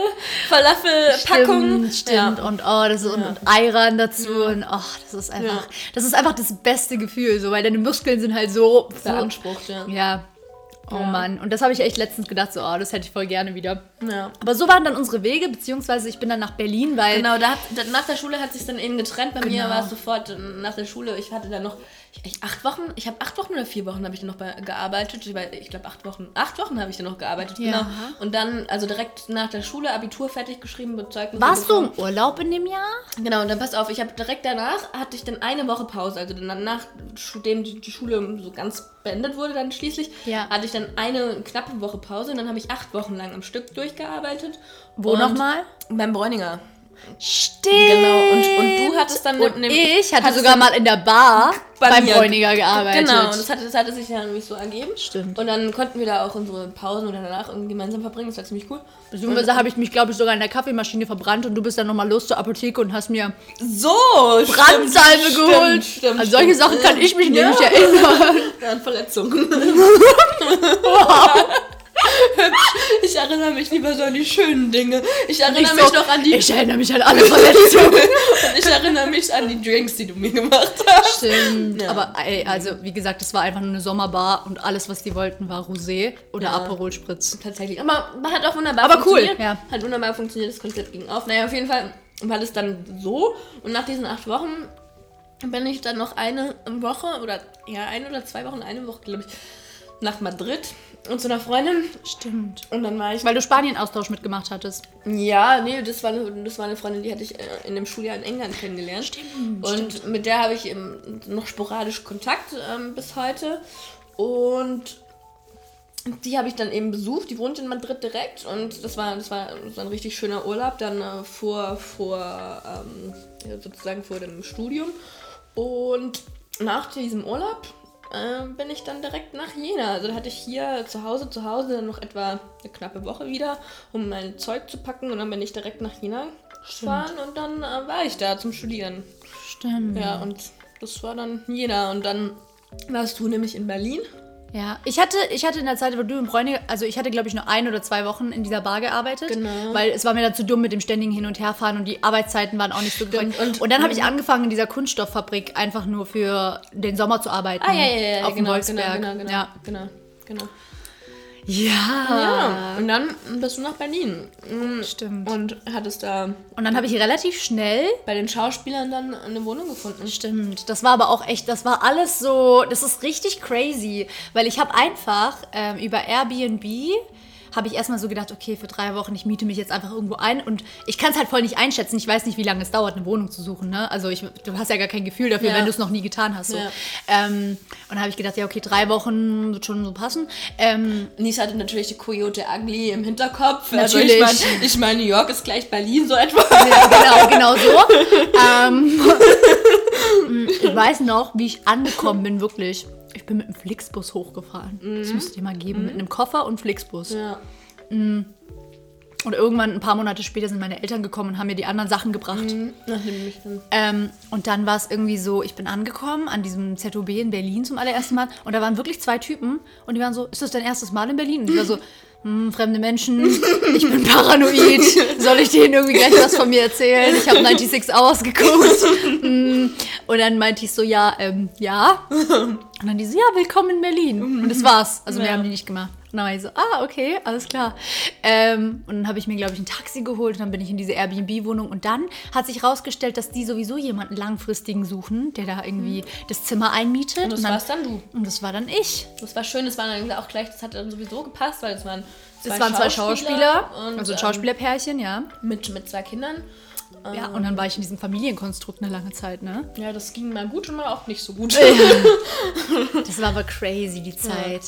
Falafel-Packung. Stimmt, stimmt. Und oh, das ist und, und Ayran dazu und oh, das ist einfach, Ja. das ist einfach das beste Gefühl, so, weil deine Muskeln sind halt so, so Beansprucht, ja. ja. Oh Mann, und das habe ich echt letztens gedacht, so, oh, das hätte ich voll gerne wieder. ja. Aber so waren dann unsere Wege, beziehungsweise ich bin dann nach Berlin, weil Genau, da hat, da, nach der Schule hat sich dann eben getrennt. Bei mir Genau. war es sofort äh, nach der Schule. Ich hatte dann noch ich, acht Wochen. Ich habe acht Wochen oder vier Wochen habe ich dann noch bei, gearbeitet. Ich, ich glaube acht Wochen. Acht Wochen habe ich dann noch gearbeitet. Ja. Genau. Und dann also direkt nach der Schule Abitur fertig geschrieben, Zeugnis. warst du im Urlaub in dem Jahr? Genau, und dann pass auf, ich habe direkt danach hatte ich dann eine Woche Pause, also dann nachdem die, die Schule so ganz beendet wurde dann schließlich, Ja. hatte ich dann eine knappe Woche Pause und dann habe ich acht Wochen lang am Stück durchgearbeitet. Wo nochmal? Beim Bräuninger. Stimmt. Genau, und, und du hattest dann Und nämlich- ich hatte sogar mal in der Bar bei beim Bräuniger gearbeitet. Genau, und das hatte, das hatte sich ja nämlich so ergeben. Stimmt. Und dann konnten wir da auch unsere Pausen oder danach irgendwie gemeinsam verbringen, das war ziemlich cool. Beziehungsweise habe ich mich, glaube ich, sogar in der Kaffeemaschine verbrannt und du bist dann nochmal los zur Apotheke und hast mir So, Brandsalbe stimmt, geholt. Stimmt, stimmt, An solche. Sachen kann ich mich Ja. nämlich erinnern. Ja, an Verletzungen. Ich erinnere mich lieber so an die schönen Dinge. Ich erinnere Ich mich so, noch an die. Ich erinnere mich an alle Verletzungen. ich erinnere mich an die Drinks, die du mir gemacht hast. Stimmt. Ja. Aber ey, also wie gesagt, es war einfach nur eine Sommerbar und alles, was die wollten, war Rosé oder Ja. Aperol Spritz. Tatsächlich. Aber hat auch wunderbar Aber cool, ja. Hat wunderbar funktioniert, das Konzept ging auf. Naja, auf jeden Fall war das dann so. Und nach diesen acht Wochen bin ich dann noch eine Woche oder ja, eine oder zwei Wochen, eine Woche, glaube ich, nach Madrid und zu einer Freundin. Stimmt. Und dann war ich. Weil du Spanien-Austausch mitgemacht hattest. Ja, nee, das war, eine, das war eine Freundin, die hatte ich äh, in dem Schuljahr in England kennengelernt. Stimmt, Und mit der habe ich eben noch sporadisch Kontakt ähm, bis heute. Und die habe ich dann eben besucht. Die wohnt in Madrid direkt. Und das war, das war so ein richtig schöner Urlaub. Dann äh, vor, vor ähm, sozusagen vor dem Studium. Und nach diesem Urlaub äh, bin ich dann direkt nach Jena. Also da hatte ich hier zu Hause, zu Hause dann noch etwa eine knappe Woche wieder, um mein Zeug zu packen. Und dann bin ich direkt nach Jena gefahren und dann äh, war ich da zum Studieren. Stimmt. Ja, und das war dann Jena. Und dann warst du nämlich in Berlin. Ja, ich hatte, ich hatte in der Zeit, wo du in Bräunig, also ich hatte glaube ich nur ein oder zwei Wochen in dieser Bar gearbeitet, Genau. weil es war mir dann zu dumm mit dem ständigen Hin- und Herfahren und die Arbeitszeiten waren auch nicht so korrekt. und- Und, dann habe ich angefangen in dieser Kunststofffabrik einfach nur für den Sommer zu arbeiten. Ah, ja, ja, ja, auf genau, dem Wolfsberg. genau, genau, Ja. genau, genau. Ja. Ja, und dann bist du nach Berlin. Mm, Stimmt. Und hattest da Und dann habe ich relativ schnell bei den Schauspielern dann eine Wohnung gefunden. Stimmt, das war aber auch echt, das war alles so, das ist richtig crazy, weil ich habe einfach ähm, über Airbnb habe ich erstmal so gedacht, okay, für drei Wochen, ich miete mich jetzt einfach irgendwo ein und ich kann es halt voll nicht einschätzen. Ich weiß nicht, wie lange es dauert, eine Wohnung zu suchen. Ne? Also ich, du hast ja gar kein Gefühl dafür, Ja. wenn du es noch nie getan hast. So. Ja. Ähm, und dann habe ich gedacht, ja, okay, drei Wochen wird schon so passen. Ähm, Nies hatte natürlich die Coyote Ugly im Hinterkopf. Natürlich. Also ich meine, ich mein, New York ist gleich Berlin, so etwa. Ja, genau, genau so. ähm, ich weiß noch, wie ich angekommen bin, wirklich. Ich bin mit einem Flixbus hochgefahren. Das müsst ihr dir mal geben. Mit einem Koffer und Flixbus. Ja. Und irgendwann, ein paar Monate später, sind meine Eltern gekommen und haben mir die anderen Sachen gebracht. Nachdem mich dann. Ähm, und dann war es irgendwie so, ich bin angekommen an diesem ZOB in Berlin zum allerersten Mal. Und da waren wirklich zwei Typen. Und die waren so, ist das dein erstes Mal in Berlin? Und ich war so, hm, fremde Menschen, ich bin paranoid, soll ich denen irgendwie gleich was von mir erzählen? Ich habe 96 Hours geguckt. Hm. Und dann meinte ich so, ja, ähm, ja. Und dann die so, ja, willkommen in Berlin. Und das war's. Also mehr Ja. haben die nicht gemacht. Und dann war ich so, ah, okay, alles klar. Ähm, und dann habe ich mir, glaube ich, ein Taxi geholt und dann bin ich in diese Airbnb-Wohnung. Und dann hat sich rausgestellt, dass die sowieso jemanden langfristigen suchen, der da irgendwie das Zimmer einmietet. Und das war's dann du. Und das war dann ich. Das war schön, das war dann auch gleich, das hat dann sowieso gepasst, weil es waren zwei Das waren zwei Schauspieler, und, also ein ähm, Schauspielerpärchen, ja. mit, mit zwei Kindern. Ja, und dann war ich in diesem Familienkonstrukt eine lange Zeit, ne? Ja, das ging mal gut und mal auch nicht so gut. Das war aber crazy, die Zeit.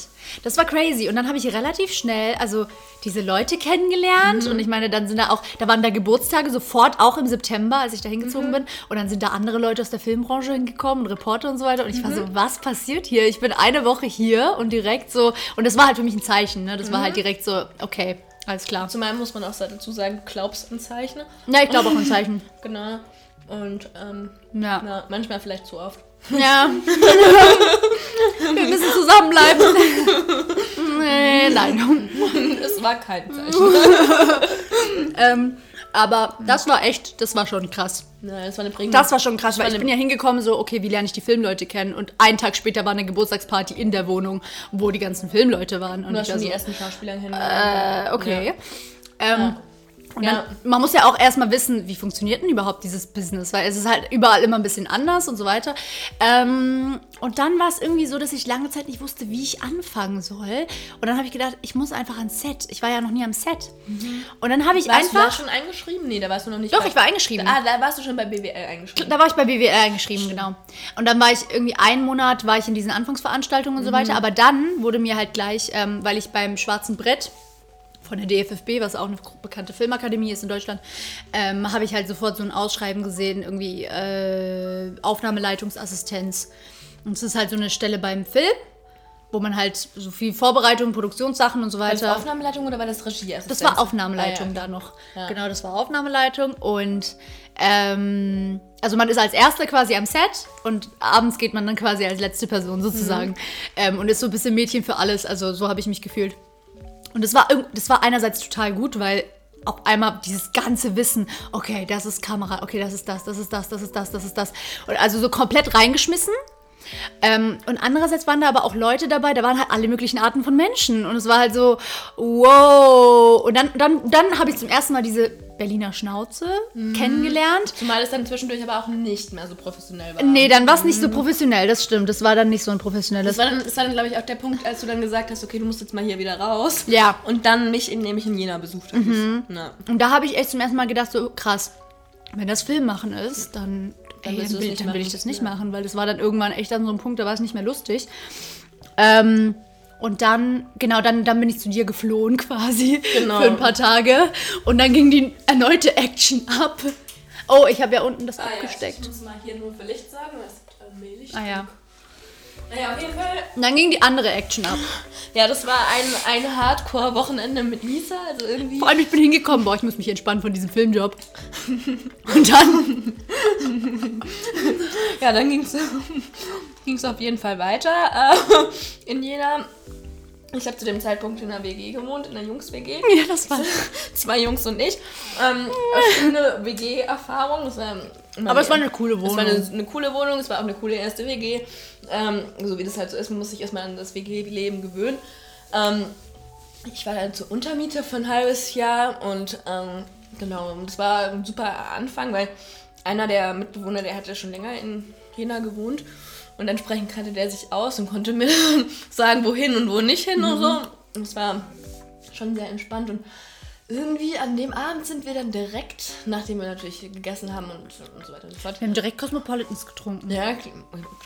Das war crazy. Und dann habe ich relativ schnell, also diese Leute kennengelernt. Und ich meine, dann sind da auch, da waren da Geburtstage sofort, auch im September, als ich da hingezogen bin. Und dann sind da andere Leute aus der Filmbranche hingekommen, und Reporter und so weiter. Und ich war so, was passiert hier? Ich bin eine Woche hier und direkt so. Und das war halt für mich ein Zeichen, ne? Das war halt direkt so, okay, alles klar. Zumal muss man auch dazu sagen, du glaubst an Zeichen. Ja, ich glaube auch ein Zeichen. Genau. Und ähm, Ja. na, manchmal vielleicht zu oft. Ja. Wir müssen zusammenbleiben. nee, nein. es war kein Zeichen. Ähm, aber das war echt, das war schon krass. Nein, das war eine prägende. Das war schon krass, weil ich bin ja hingekommen, so, okay, wie lerne ich die Filmleute kennen? Und einen Tag später war eine Geburtstagsparty in der Wohnung, wo die ganzen Filmleute waren. Und du ich hast war schon so, die ersten Schauspieler äh, kennengelernt. okay. Ähm, Und dann, Ja. man muss ja auch erstmal wissen, wie funktioniert denn überhaupt dieses Business, weil es ist halt überall immer ein bisschen anders und so weiter. Ähm, und dann war es irgendwie so, dass ich lange Zeit nicht wusste, wie ich anfangen soll. Und dann habe ich gedacht, ich muss einfach ans Set. Ich war ja noch nie am Set. Und dann habe ich Warst du da einfach. schon eingeschrieben? Nee, da warst du noch nicht. Doch, bei- ich war eingeschrieben. Ah, da warst du schon bei BWL eingeschrieben. Da war ich bei BWL eingeschrieben, genau. Und dann war ich irgendwie einen Monat war ich in diesen Anfangsveranstaltungen und so weiter. Aber dann wurde mir halt gleich, ähm, weil ich beim Schwarzen Brett von der DFFB, was auch eine bekannte Filmakademie ist in Deutschland, ähm, habe ich halt sofort so ein Ausschreiben gesehen, irgendwie äh, Aufnahmeleitungsassistenz. Und es ist halt so eine Stelle beim Film, wo man halt so viel Vorbereitung, Produktionssachen und so War das weiter. Aufnahmeleitung oder war das Regie? Das war Aufnahmeleitung Ah, ja. da noch. Ja. Genau, das war Aufnahmeleitung. Und ähm, also man ist als Erster quasi am Set und abends geht man dann quasi als letzte Person sozusagen. Mhm. Ähm, und ist so ein bisschen Mädchen für alles. Also so habe ich mich gefühlt. Und das war, das war einerseits total gut, weil auf einmal dieses ganze Wissen, okay, das ist Kamera, okay, das ist das, das ist das, das ist das, das ist das. Und also so komplett reingeschmissen. Ähm, und andererseits waren da aber auch Leute dabei, da waren halt alle möglichen Arten von Menschen. Und es war halt so, wow. Und dann, dann, dann habe ich zum ersten Mal diese Berliner Schnauze Mhm. kennengelernt. Zumal es dann zwischendurch aber auch nicht mehr so professionell war. Nee, dann war es nicht so professionell, das stimmt. Das war dann nicht so ein professionelles. Das war dann, das war dann glaube ich, auch der Punkt, als du dann gesagt hast, okay, du musst jetzt mal hier wieder raus. Ja. Und dann mich in, nämlich in Jena besucht hast. Na. Und da habe ich echt zum ersten Mal gedacht, so krass, wenn das Film machen ist, dann, Dann ey, dann, will, dann will ich das nicht Ja. machen, weil das war dann irgendwann echt an so einem Punkt, da war es nicht mehr lustig. Ähm, und dann, genau, dann, dann bin ich zu dir geflohen quasi Genau. für ein paar Tage. Und dann ging die erneute Action ab. Oh, ich habe ja unten das Ah, ja, ich abgesteckt. muss mal hier nur für Licht sagen, weil es äh, mehr Licht. Ah ja. Naja, auf jeden Fall. Und dann ging die andere Action ab. Ja, das war ein, ein Hardcore-Wochenende mit Misa, also irgendwie. Vor allem, ich bin hingekommen, boah, ich muss mich entspannen von diesem Filmjob. Und dann, Ja, dann ging es auf jeden Fall weiter äh, in Jena. Ich habe zu dem Zeitpunkt in einer WG gewohnt, in einer Jungs-WG. ja, das war. Zwei Jungs und ich. Ähm, schöne WG-Erfahrung. Immer Aber es war eine coole Es Wohnung. war eine, eine coole Wohnung, es war auch eine coole erste WG. Ähm, so wie das halt so ist, man muss sich erstmal an das WG-Leben gewöhnen. Ähm, ich war dann zur Untermiete für ein halbes Jahr und ähm, genau, das war ein super Anfang, weil einer der Mitbewohner, der hatte schon länger in Jena gewohnt und entsprechend kannte der sich aus und konnte mir sagen, wohin und wo nicht hin und so. Und es war schon sehr entspannt und irgendwie an dem Abend sind wir dann direkt, nachdem wir natürlich gegessen haben und, und so weiter und so fort, Wir haben direkt Cosmopolitans getrunken. ja,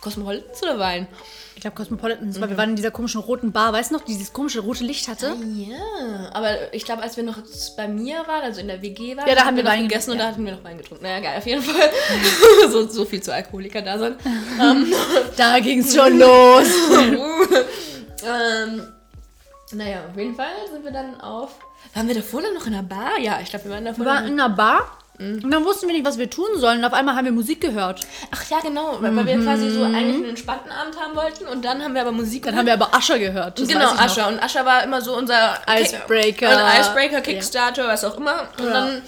Cosmopolitans oder Wein? Ich glaube Cosmopolitans, weil wir waren in dieser komischen roten Bar, weißt du noch, die dieses komische rote Licht hatte? Ja, aber ich glaube, als wir noch bei mir waren, also in der WG waren, Ja, da haben wir noch Wein gegessen und getrunken, da hatten wir noch Wein getrunken. Naja, geil, auf jeden Fall. so, so viel zu Alkoholiker da sind. Da ging's schon los. ähm, naja, auf jeden Fall sind wir dann auf. Waren wir davor dann noch in der Bar? Ja, ich glaube, wir waren davor. Wir waren in einer Bar Und dann wussten wir nicht, was wir tun sollen. Und auf einmal haben wir Musik gehört. Ach ja, genau, weil, weil wir quasi so eigentlich einen entspannten Abend haben wollten und dann haben wir aber Musik Dann haben wir aber Ascher gehört. Das Genau, weiß ich noch. Ascher. Und Ascher war immer so unser Icebreaker. Ein Icebreaker, Kickstarter, was auch immer. Und, Ja. dann,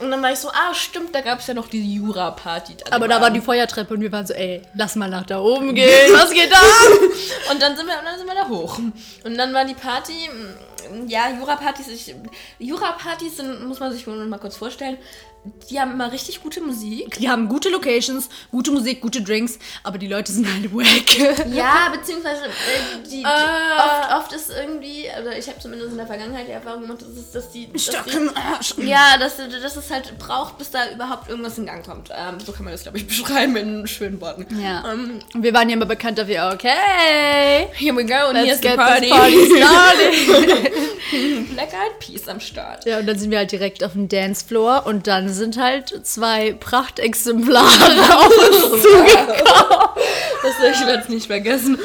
und dann war ich so, ah, stimmt, da gab es ja noch diese Jura-Party. an Aber dem da war die Abend. Feuertreppe und wir waren so, ey, lass mal nach da oben gehen. Was geht da? Und dann sind wir, und dann sind wir da hoch. Und dann war die Party, ja, Jura-Partys, ich- Jura-Partys sind, muss man sich mal kurz vorstellen, die haben immer richtig gute Musik. Die haben gute Locations, gute Musik, gute Drinks, aber die Leute sind halt wack. Ja, beziehungsweise äh, die, die Ah. oft, oft ist irgendwie, also ich habe zumindest in der Vergangenheit die Erfahrung gemacht, dass, es, dass die, dass Stock die im Arsch. Ja, dass, dass es halt braucht, bis da überhaupt irgendwas in Gang kommt. Ähm, so kann man das, glaube ich, beschreiben in schönen Worten. Ja. Ähm, wir waren ja immer bekannt dafür, okay, here we go, und hier let's ist die get Party. party started. Black Eyed Peas am Start. ja, und dann sind wir halt direkt auf dem Dancefloor und dann sind halt zwei Prachtexemplare auf uns zugekommen. Das, ich werde es nicht vergessen.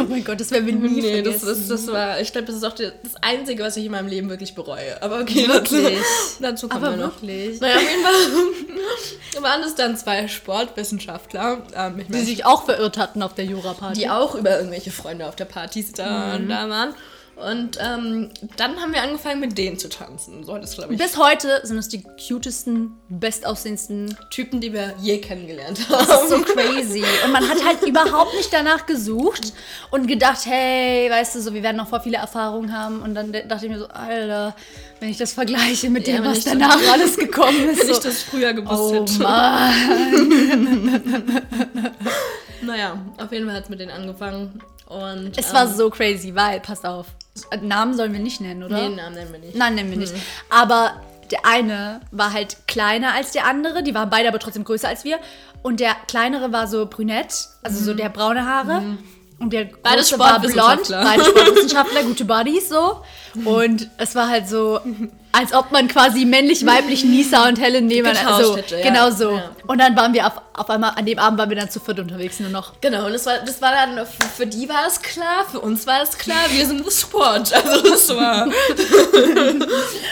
Oh mein Gott, das werden wir nie Nee, das, vergessen. das, das war, ich glaube, das ist auch die, das Einzige, was ich in meinem Leben wirklich bereue. Aber okay, Wirklich? dazu, dazu kommen aber wir noch. wirklich. Naja, auf jeden Fall waren es dann zwei Sportwissenschaftler, ähm, ich Die mein, sich auch verirrt hatten auf der Jura-Party. die auch über irgendwelche Freunde auf der Partys da, Mhm. da waren. Und ähm, dann haben wir angefangen mit denen zu tanzen. So das glaube ich Bis heute sind es die cutesten, bestaussehendsten. Typen, die wir je kennengelernt Das haben. ist so crazy. Und man hat halt überhaupt nicht danach gesucht und gedacht, hey, weißt du, so, wir werden noch vor viele Erfahrungen haben. Und dann dachte ich mir so, Alter, wenn ich das vergleiche mit Ja, dem, was ich das- danach alles gekommen ist. Wenn ich So, das früher gewusst oh hätte. Mann. Naja, auf jeden Fall hat es mit denen angefangen. Und, Es ähm, war so crazy, weil, passt auf, Namen sollen wir nicht nennen, oder? Nee, Namen nennen wir nicht. Nein, nennen wir nicht. Aber der eine war halt kleiner als der andere. Die waren beide aber trotzdem größer als wir. Und der kleinere war so brünett, also so der braune Haare. Und der Beide große war blond. Beide Sportwissenschaftler, gute Buddies so. Und es war halt so, als ob man quasi männlich-weiblich Nisa und Helen nebeneinander. Getauscht So, hätte, ja. Genau so. Ja. Und dann waren wir auf, auf einmal, an dem Abend waren wir dann zu viert unterwegs nur noch. Genau, und das war, das war dann, für, für die war es klar, für uns war es klar, wir sind das Sport. Also das war,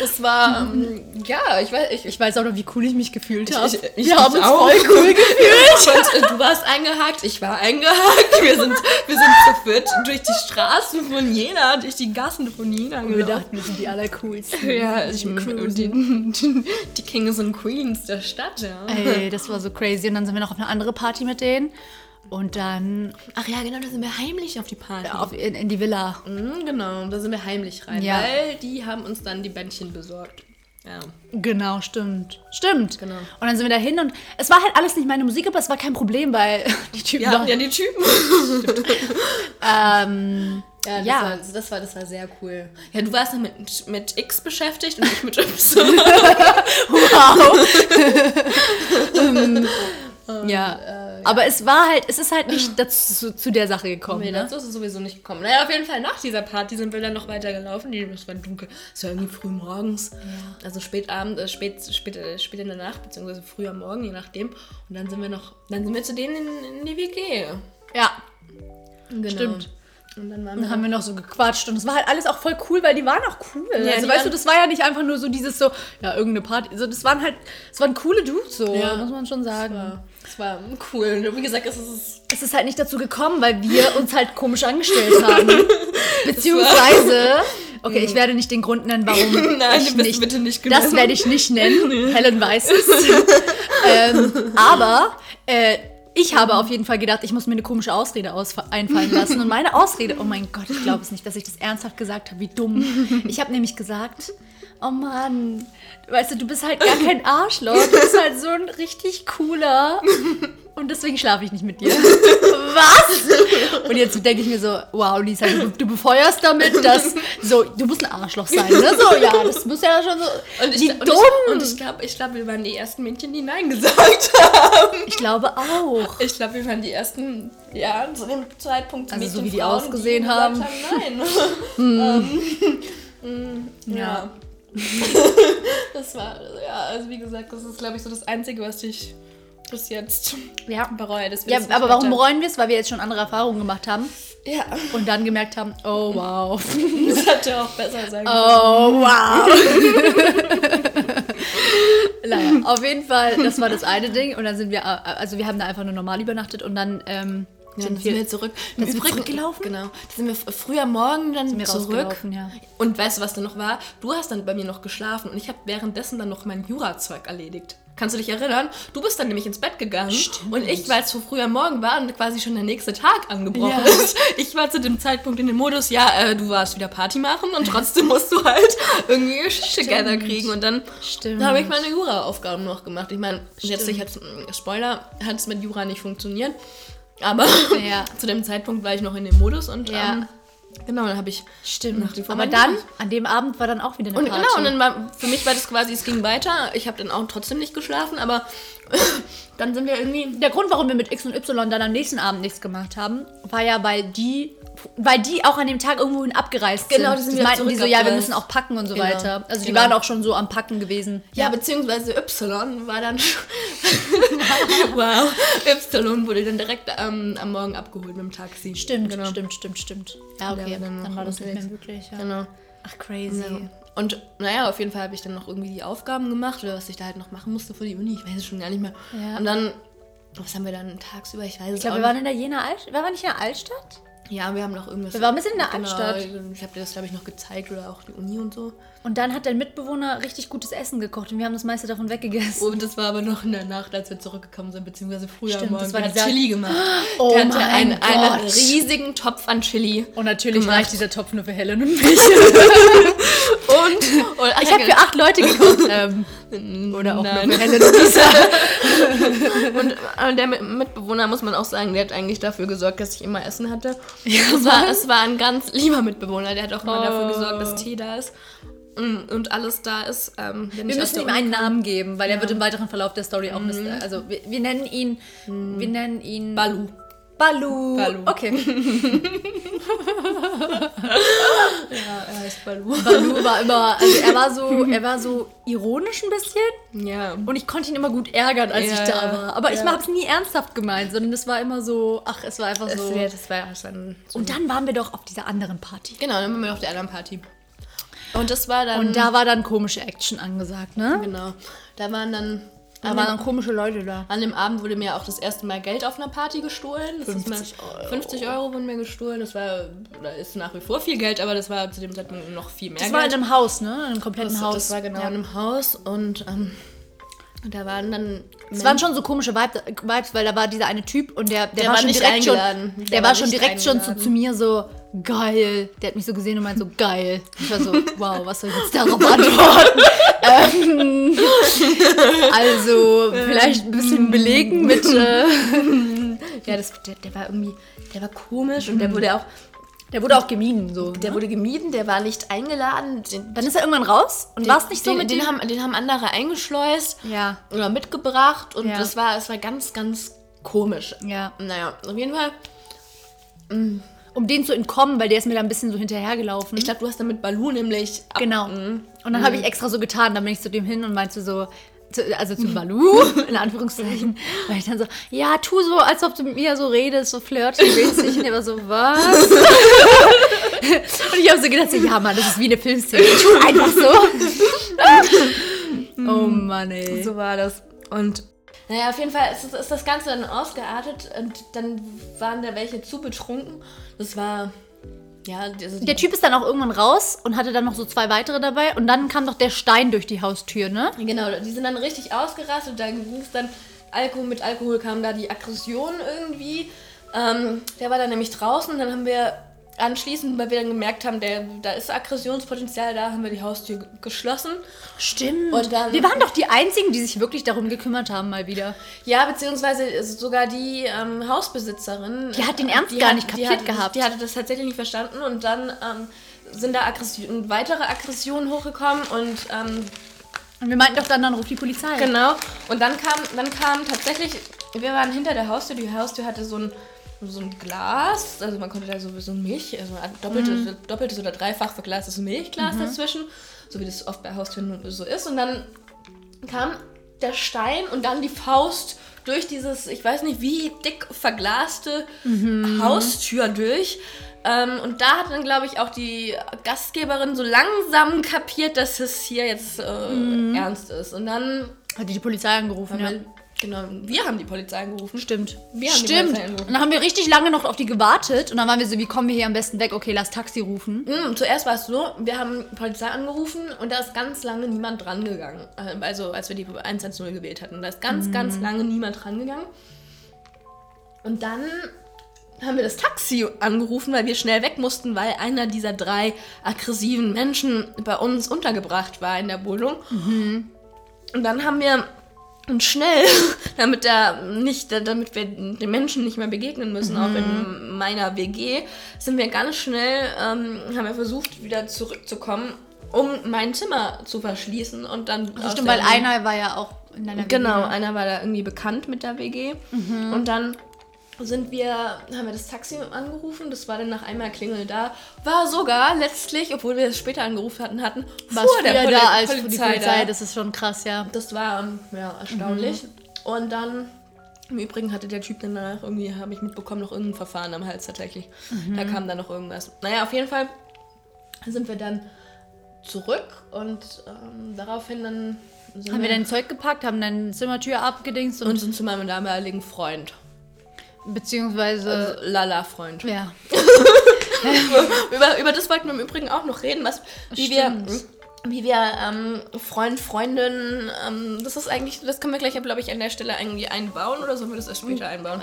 das war, ähm, ja, ich weiß, ich, Ich weiß auch noch, wie cool ich mich gefühlt habe. ich, ich, wir haben uns auch. voll cool gefühlt. Und äh, du warst eingehakt, ich war eingehakt. Wir sind, wir sind zu viert durch die Straßen von Jena, durch die Gassen von Jena Wir gelaufen. dachten, wir sind die allercoolsten. Ja, ich, die, die, die Kings und Queens der Stadt, ja. Ey, das war so crazy. Und dann sind wir noch auf eine andere Party mit denen. Und dann Ach ja, genau, da sind wir heimlich auf die Party. auf, in, in die Villa. Mhm, genau, da sind wir heimlich rein, Ja. weil die haben uns dann die Bändchen besorgt. Ja. Genau, stimmt. Stimmt. Genau. Und dann sind wir dahin und es war halt alles nicht meine Musik, aber es war kein Problem, weil die Typen hatten waren, ja die Typen. ähm, Ja, das, Ja. War, das, war, das war sehr cool. Ja, du warst dann mit, mit X beschäftigt und ich mit Y. wow. Ähm, ja. Aber es war halt, es ist halt nicht dazu, zu der Sache gekommen. Nee, ne? dazu ist es sowieso nicht gekommen. Naja, auf jeden Fall nach dieser Party sind wir dann noch weiter gelaufen. Die- Es war dunkel. Es war irgendwie früh morgens. Also spät Abend, äh, spät, spät, äh, spät in der Nacht, beziehungsweise früh am Morgen, je nachdem. Und dann sind wir noch, dann sind wir zu denen in, in die WG. Ja. Genau. Stimmt. Und dann waren Dann wir haben wir noch so gequatscht und es war halt alles auch voll cool, weil die waren auch cool. Ja, also weißt du, das war ja nicht einfach nur so dieses so, ja, irgendeine Party. Also das waren halt, es waren coole Dudes so, Ja. muss man schon sagen. Es war cool. Und Wie gesagt, es ist. Es ist halt nicht dazu gekommen, weil wir uns halt komisch angestellt haben. Beziehungsweise, okay, ich werde nicht den Grund nennen, warum Nein, ich nicht. bitte nicht das genommen. werde ich nicht nennen. Helen weiß es. ähm, aber äh, ich habe auf jeden Fall gedacht, ich muss mir eine komische Ausrede aus einfallen lassen. Und meine Ausrede, oh mein Gott, ich glaube es nicht, dass ich das ernsthaft gesagt habe, wie dumm. Ich habe nämlich gesagt, oh Mann, weißt du, du bist halt gar kein Arschloch. Du bist halt so ein richtig cooler. Und deswegen schlafe ich nicht mit dir. Was? Und jetzt denke ich mir so, wow, Lisa, du, du befeuerst damit, dass so, du musst ein Arschloch sein, ne? So, ja, das muss ja schon so. Und ich, wie und dumm! Ich, und ich glaube, ich glaub, wir waren die ersten Mädchen, die Nein gesagt haben. Ich glaube auch. Ich glaube, wir waren die ersten, ja, zu dem Zeitpunkt. Also so Mädchen, wie die Frauen, ausgesehen gesagt haben. Nein. ähm, mm, ja. das war, ja, also wie gesagt, das ist, glaube ich, so das Einzige, was ich bis jetzt Ja. bereue. dass wir Ja, aber warum bereuen wir es? Weil wir jetzt schon andere Erfahrungen gemacht haben Ja, und dann gemerkt haben, oh wow. das hätte auch besser sein können. Oh wow. Naja, auf jeden Fall, das war das eine Ding. Und dann sind wir, also wir haben da einfach nur normal übernachtet und dann ähm, Ja, sind dann wir sind wir zurück. dann sind wir zurückgelaufen? Genau. Da sind wir früher morgen dann wir zurück. ja. Und weißt du, was dann noch war? Du hast dann bei mir noch geschlafen und ich habe währenddessen dann noch mein Jura-Zeug erledigt. Kannst du dich erinnern? Du bist dann nämlich ins Bett gegangen und ich, weil es so früh am Morgen war und quasi schon der nächste Tag angebrochen Ja. ist, ich war zu dem Zeitpunkt in dem Modus, ja, äh, du warst wieder Party machen und trotzdem musst du halt irgendwie Shit together kriegen und dann Stimmt. habe ich meine Jura-Aufgaben noch gemacht. Ich meine, letztlich hat Spoiler, hat es mit Jura nicht funktioniert, aber Ja. zu dem Zeitpunkt war ich noch in dem Modus und Ja. ähm, genau, dann habe ich Stimmt. nach wie vor Aber dann, Jura. an dem Abend war dann auch wieder eine Und Party. genau, und dann war, für mich war das quasi, es ging weiter. Ich habe dann auch trotzdem nicht geschlafen, aber dann sind wir irgendwie. Der Grund, warum wir mit X und Y dann am nächsten Abend nichts gemacht haben, war ja, weil die, weil die auch an dem Tag irgendwohin abgereist Genau, sind. die Das wieder meinten die so, ja, wir müssen auch packen und so Genau, weiter. Also die genau. waren auch schon so am Packen gewesen. Ja, beziehungsweise Y war dann. wow. Y wurde dann direkt ähm, am Morgen abgeholt mit dem Taxi. Stimmt, genau. stimmt, stimmt, stimmt. Ja, okay, war dann dann, war das nicht mehr möglich. Ja. Genau. Ach, crazy. Ja. Und naja, auf jeden Fall habe ich dann noch irgendwie die Aufgaben gemacht oder was ich da halt noch machen musste für die Uni. Ich weiß es schon gar nicht mehr. Ja. Und dann, was haben wir dann tagsüber? Ich weiß es Ich glaube, wir waren in der Jena Altstadt. Waren nicht in der Altstadt? Ja, wir haben noch irgendwas. Wir waren ein bisschen in der Genau, Altstadt. Ich habe dir das, glaube ich, noch gezeigt oder auch die Uni und so. Und dann hat dein Mitbewohner richtig gutes Essen gekocht und wir haben das meiste davon weggegessen. Und das war aber noch in der Nacht, als wir zurückgekommen sind, beziehungsweise früher Stimmt, Morgen. das war Der dieser- Chili gemacht. Oh der hatte einen, einen riesigen Topf an Chili. Und natürlich Gemacht. reicht dieser Topf nur für Helen und mich. Und, und Ich habe für acht Leute gekocht. ähm, oder auch Nein. nur für Helen und. Und der Mit- Mitbewohner, muss man auch sagen, der hat eigentlich dafür gesorgt, dass ich immer Essen hatte. es, war, es war ein ganz lieber Mitbewohner. Der hat auch immer dafür gesorgt, dass Tee da ist mm, und alles da ist. Ähm, Wir müssen ihm einen Namen geben, weil er wird im weiteren Verlauf der Story auch Mhm. also wir, wir nennen ihn wir nennen ihn Balu. Balu. Balu. Okay. Ja, er heißt Balu. Balu war immer also er war so er war so ironisch ein bisschen Ja. und ich konnte ihn immer gut ärgern, als Ja, ich da war, aber ich Ja. habe es nie ernsthaft gemeint, sondern es war immer so, ach, es war einfach so. ja, das war ja schon so. Und dann waren wir doch auf dieser anderen Party. Genau, dann waren wir auf der anderen Party. Und das war dann. Und da war dann komische Action angesagt, ne? Genau. Da waren dann. Da waren dann komische Leute da. An dem Abend wurde mir auch das erste Mal Geld auf einer Party gestohlen. Das 50 ist mal, 50 Euro wurden mir gestohlen. Das war, oder ist nach wie vor viel Geld, aber das war zu dem Zeitpunkt noch viel mehr Das war in Geld. einem Haus, ne? In einem kompletten das, Haus. das war genau Ja. in einem Haus und ähm, da waren dann. Es waren schon so komische Vibe- Vibes, weil da war dieser eine Typ und der, der, Der war, war schon direkt schon, eingeladen. der, Der war war schon direkt schon so eingeladen. zu mir so geil. Der hat mich so gesehen und meint so geil. Ich war so, wow, was soll ich jetzt darauf antworten? ähm, also vielleicht ein bisschen belegen mit. Äh, Ja, das, der, der war irgendwie. Der war komisch und der wurde auch. der wurde auch gemieden so. Der wurde gemieden, der war nicht eingeladen. Den, Dann ist er irgendwann raus und war es nicht so den, mit den dem? haben, den haben andere eingeschleust Ja, oder mitgebracht und Ja. das war, es war ganz, ganz komisch. ja. Naja, auf jeden Fall. Um den zu entkommen, weil der ist mir da ein bisschen so hinterhergelaufen. Ich glaube, du hast dann mit Balu nämlich. Ab Genau. Mhm. Und dann habe ich extra so getan, dann bin ich zu dem hin und meinte so, zu, also zu Balu, in Anführungszeichen, weil ich dann so, ja, tu so, als ob du mit mir so redest, so flirty-mäßig. Und er war so, was? und ich habe so gedacht, so, ja, Mann, das ist wie eine Filmszene. Tu einfach so. oh Mann, ey. So war das. Und naja, auf jeden Fall ist, ist das Ganze dann ausgeartet und dann waren da welche zu betrunken. Das war. Ja, also Der Typ ist dann auch irgendwann raus und hatte dann noch so zwei weitere dabei und dann kam doch der Stein durch die Haustür, ne? Genau, die sind dann richtig ausgerastet. Dann ging es dann, Alkohol mit Alkohol kam da die Aggression irgendwie. Ähm, der war dann nämlich draußen. Dann haben wir anschließend, weil wir dann gemerkt haben, der, da ist Aggressionspotenzial da, haben wir die Haustür ge- geschlossen. Stimmt. Und dann- Wir waren doch die Einzigen, die sich wirklich darum gekümmert haben, mal wieder. Ja, beziehungsweise sogar die ähm, Hausbesitzerin. Die hat den äh, Ernst die gar hat- nicht die kapiert hat, gehabt. Die hatte das tatsächlich nicht verstanden und dann ähm, sind da Aggression, weitere Aggressionen hochgekommen und ähm, Und wir meinten doch dann, dann ruft die Polizei. Genau. Und dann kam, dann kam tatsächlich, wir waren hinter der Haustür, die Haustür hatte so ein, so ein Glas, also man konnte da so, so ein Milch, also ein doppeltes, doppeltes oder dreifach verglastes Milchglas dazwischen, so wie das oft bei Haustüren so ist. Und dann kam der Stein und dann die Faust durch dieses, ich weiß nicht wie dick verglaste Haustür durch. Ähm, und da hat dann, glaube ich, auch die Gastgeberin so langsam kapiert, dass es hier jetzt äh, ernst ist. Und dann Hat die die Polizei angerufen, ja. Genau, wir haben die Polizei angerufen. Stimmt. Wir haben die Stimmt. Polizei angerufen. Und dann haben wir richtig lange noch auf die gewartet und dann waren wir so, wie kommen wir hier am besten weg? Okay, lass Taxi rufen. Mm, zuerst war es so, wir haben die Polizei angerufen und da ist ganz lange niemand dran gegangen. Äh, Also als wir die 110 gewählt hatten. Da ist ganz, ganz lange niemand dran gegangen. Und dann haben wir das Taxi angerufen, weil wir schnell weg mussten, weil einer dieser drei aggressiven Menschen bei uns untergebracht war in der Wohnung. Und dann haben wir uns schnell, damit er nicht, damit wir den Menschen nicht mehr begegnen müssen, auch in meiner WG, sind wir ganz schnell, ähm, haben wir versucht, wieder zurückzukommen, um mein Zimmer zu verschließen und dann. aus Stimmt, der weil einer war ja auch in deiner Genau, WG. einer war da irgendwie bekannt mit der WG. Und dann sind wir, haben wir das Taxi angerufen, das war dann nach einmal Klingel da. War sogar letztlich, obwohl wir es später angerufen hatten, hatten War vor der Poli da als Polizei, die Polizei. da. Das ist schon krass, ja. Das war ähm, ja, erstaunlich. Und dann, im Übrigen hatte der Typ dann danach irgendwie, habe ich mitbekommen, noch irgendein Verfahren am Hals tatsächlich. Da kam dann noch irgendwas. Naja, auf jeden Fall sind wir dann zurück und ähm, daraufhin dann Haben wir dein Zeug gepackt, haben deine Zimmertür abgedingst und, und sind zu meinem damaligen Freund. Beziehungsweise Also Lala-Freund. ja. Über, über das wollten wir im Übrigen auch noch reden, was, wie wir, wie wir ähm, Freund, Freundin, ähm, das ist eigentlich, das können wir gleich, glaube ich, an der Stelle irgendwie einbauen oder sollen wir das erst später einbauen?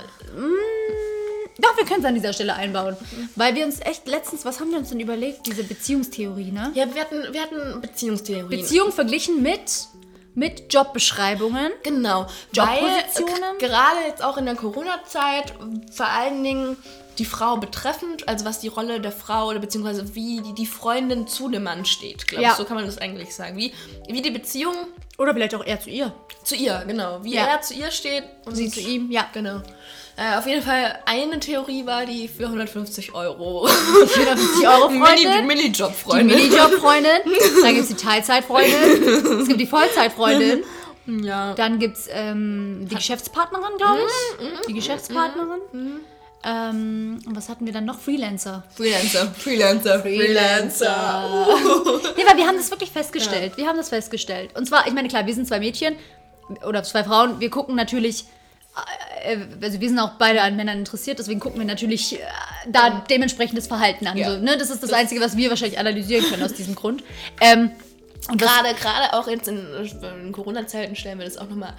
Doch, wir können es an dieser Stelle einbauen. Weil wir uns echt letztens, was haben wir uns denn überlegt? Diese Beziehungstheorie, ne? Ja, wir hatten, wir hatten Beziehungstheorien. Beziehung verglichen mit, mit Jobbeschreibungen. Genau. Jobpositionen? Weil, gerade jetzt auch in der Corona-Zeit, vor allen Dingen die Frau betreffend, also was die Rolle der Frau oder beziehungsweise wie die, die Freundin zu dem Mann steht, glaube Ja. ich. So kann man das eigentlich sagen. Wie, wie die Beziehung Oder vielleicht auch eher zu ihr. zu ihr, genau. Wie Ja. er zu ihr steht und Sie zu ihm, ja. Genau. Äh, auf jeden Fall, eine Theorie war die für 150 Euro. 450 Euro Mini- Freundin. Die Minijob-Freundin. Minijob-Freundin. Dann gibt es die Teilzeitfreundin. Es gibt die Vollzeitfreundin. ja. Dann gibt es ähm, die Geschäftspartnerin, glaube ich. Die Geschäftspartnerin. Ähm, und was hatten wir dann noch? Freelancer. Freelancer, Freelancer, Freelancer. Nee, weil wir haben das wirklich festgestellt. Wir haben das festgestellt. Und zwar, ich meine, klar, wir sind zwei Mädchen oder zwei Frauen. Wir gucken natürlich, also wir sind auch beide an Männern interessiert, deswegen gucken wir natürlich äh, da dementsprechendes Verhalten an. Ja. So, ne? Das ist das, Einzige, was wir wahrscheinlich analysieren können aus diesem Grund. Ähm, und das, Gerade, gerade auch jetzt in, in Corona-Zeiten stellen wir das auch nochmal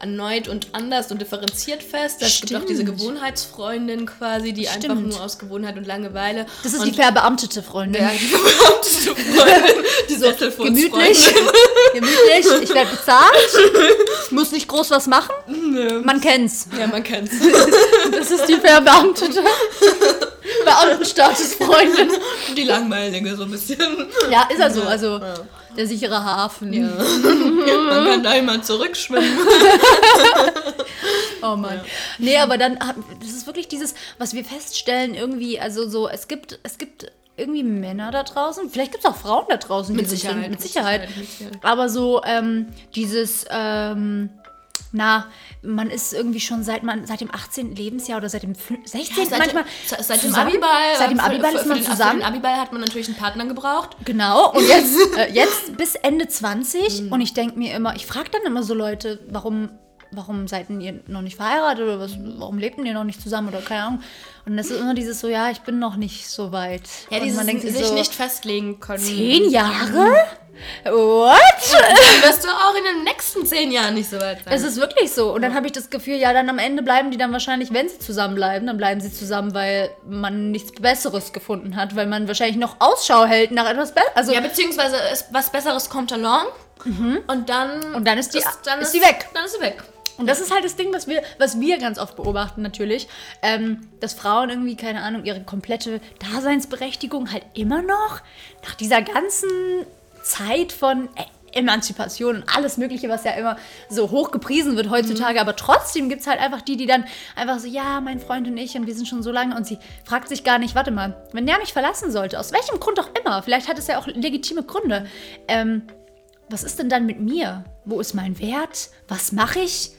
erneut und anders und differeziert fest. Es gibt auch diese. Gewohnheitsfreundin quasi, die einfach Stimmt. nur aus Gewohnheit und Langeweile. das ist und die verbeamtete Freundin. ja, die verbeamtete Freundin, die Gemütlich, gemütlich, ich werde bezahlt, muss nicht groß was machen. Man kennt's. Ja, man kennt's. Das ist die verbeamtete Beamtenstatusfreundin. Die langweilige so ein bisschen. Ja, ist er so. Also der sichere Hafen. Man kann da immer zurückschwimmen. Oh Mann. Nee, aber dann, das ist wirklich dieses, was wir feststellen, irgendwie, also so, es gibt, es gibt irgendwie Männer da draußen, vielleicht gibt es auch Frauen da draußen, Mit Sicherheit, sind, mit. Sicherheit, mit Sicherheit. Aber so ähm, dieses, ähm, na, man ist irgendwie schon seit man seit dem 18. Lebensjahr oder seit dem fün- 16. seit, manchmal seit, seit dem. Abiball. Seit dem für- Abiball für, ist für man den, Für zusammen. den Abiball hat man natürlich einen Partner gebraucht. Genau, und jetzt, äh, jetzt bis Ende 20 Mhm. und ich denke mir immer, ich frage dann immer so Leute, warum, warum seid denn ihr noch nicht verheiratet oder was, warum lebt denn ihr noch nicht zusammen oder keine Ahnung. Und das ist immer dieses so, ja, ich bin noch nicht so weit. Ja, und dieses man denkt sich so, nicht festlegen können. zehn Jahre? What? Dann wirst du auch in den nächsten zehn Jahren nicht so weit sein. Es ist wirklich so. Und dann habe ich das Gefühl, ja, dann am Ende bleiben die dann wahrscheinlich, wenn sie zusammenbleiben, dann bleiben sie zusammen, weil man nichts Besseres gefunden hat, weil man wahrscheinlich noch Ausschau hält nach etwas Besseres. Also, ja, beziehungsweise ist, was Besseres kommt along. Und dann. Und dann ist die- dann ist sie weg. Dann ist sie weg. Und das ist halt das Ding, was wir, was wir ganz oft beobachten natürlich, ähm, dass Frauen irgendwie, keine Ahnung, ihre komplette Daseinsberechtigung halt immer noch nach dieser ganzen Zeit von äh, Emanzipation und alles Mögliche, was ja immer so hoch gepriesen wird heutzutage, aber trotzdem gibt es halt einfach die, die dann einfach so, ja, mein Freund und ich und wir sind schon so lange und sie fragt sich gar nicht, warte mal, wenn der mich verlassen sollte, aus welchem Grund auch immer, vielleicht hat es ja auch legitime Gründe, ähm, was ist denn dann mit mir? Wo ist mein Wert? Was mache ich?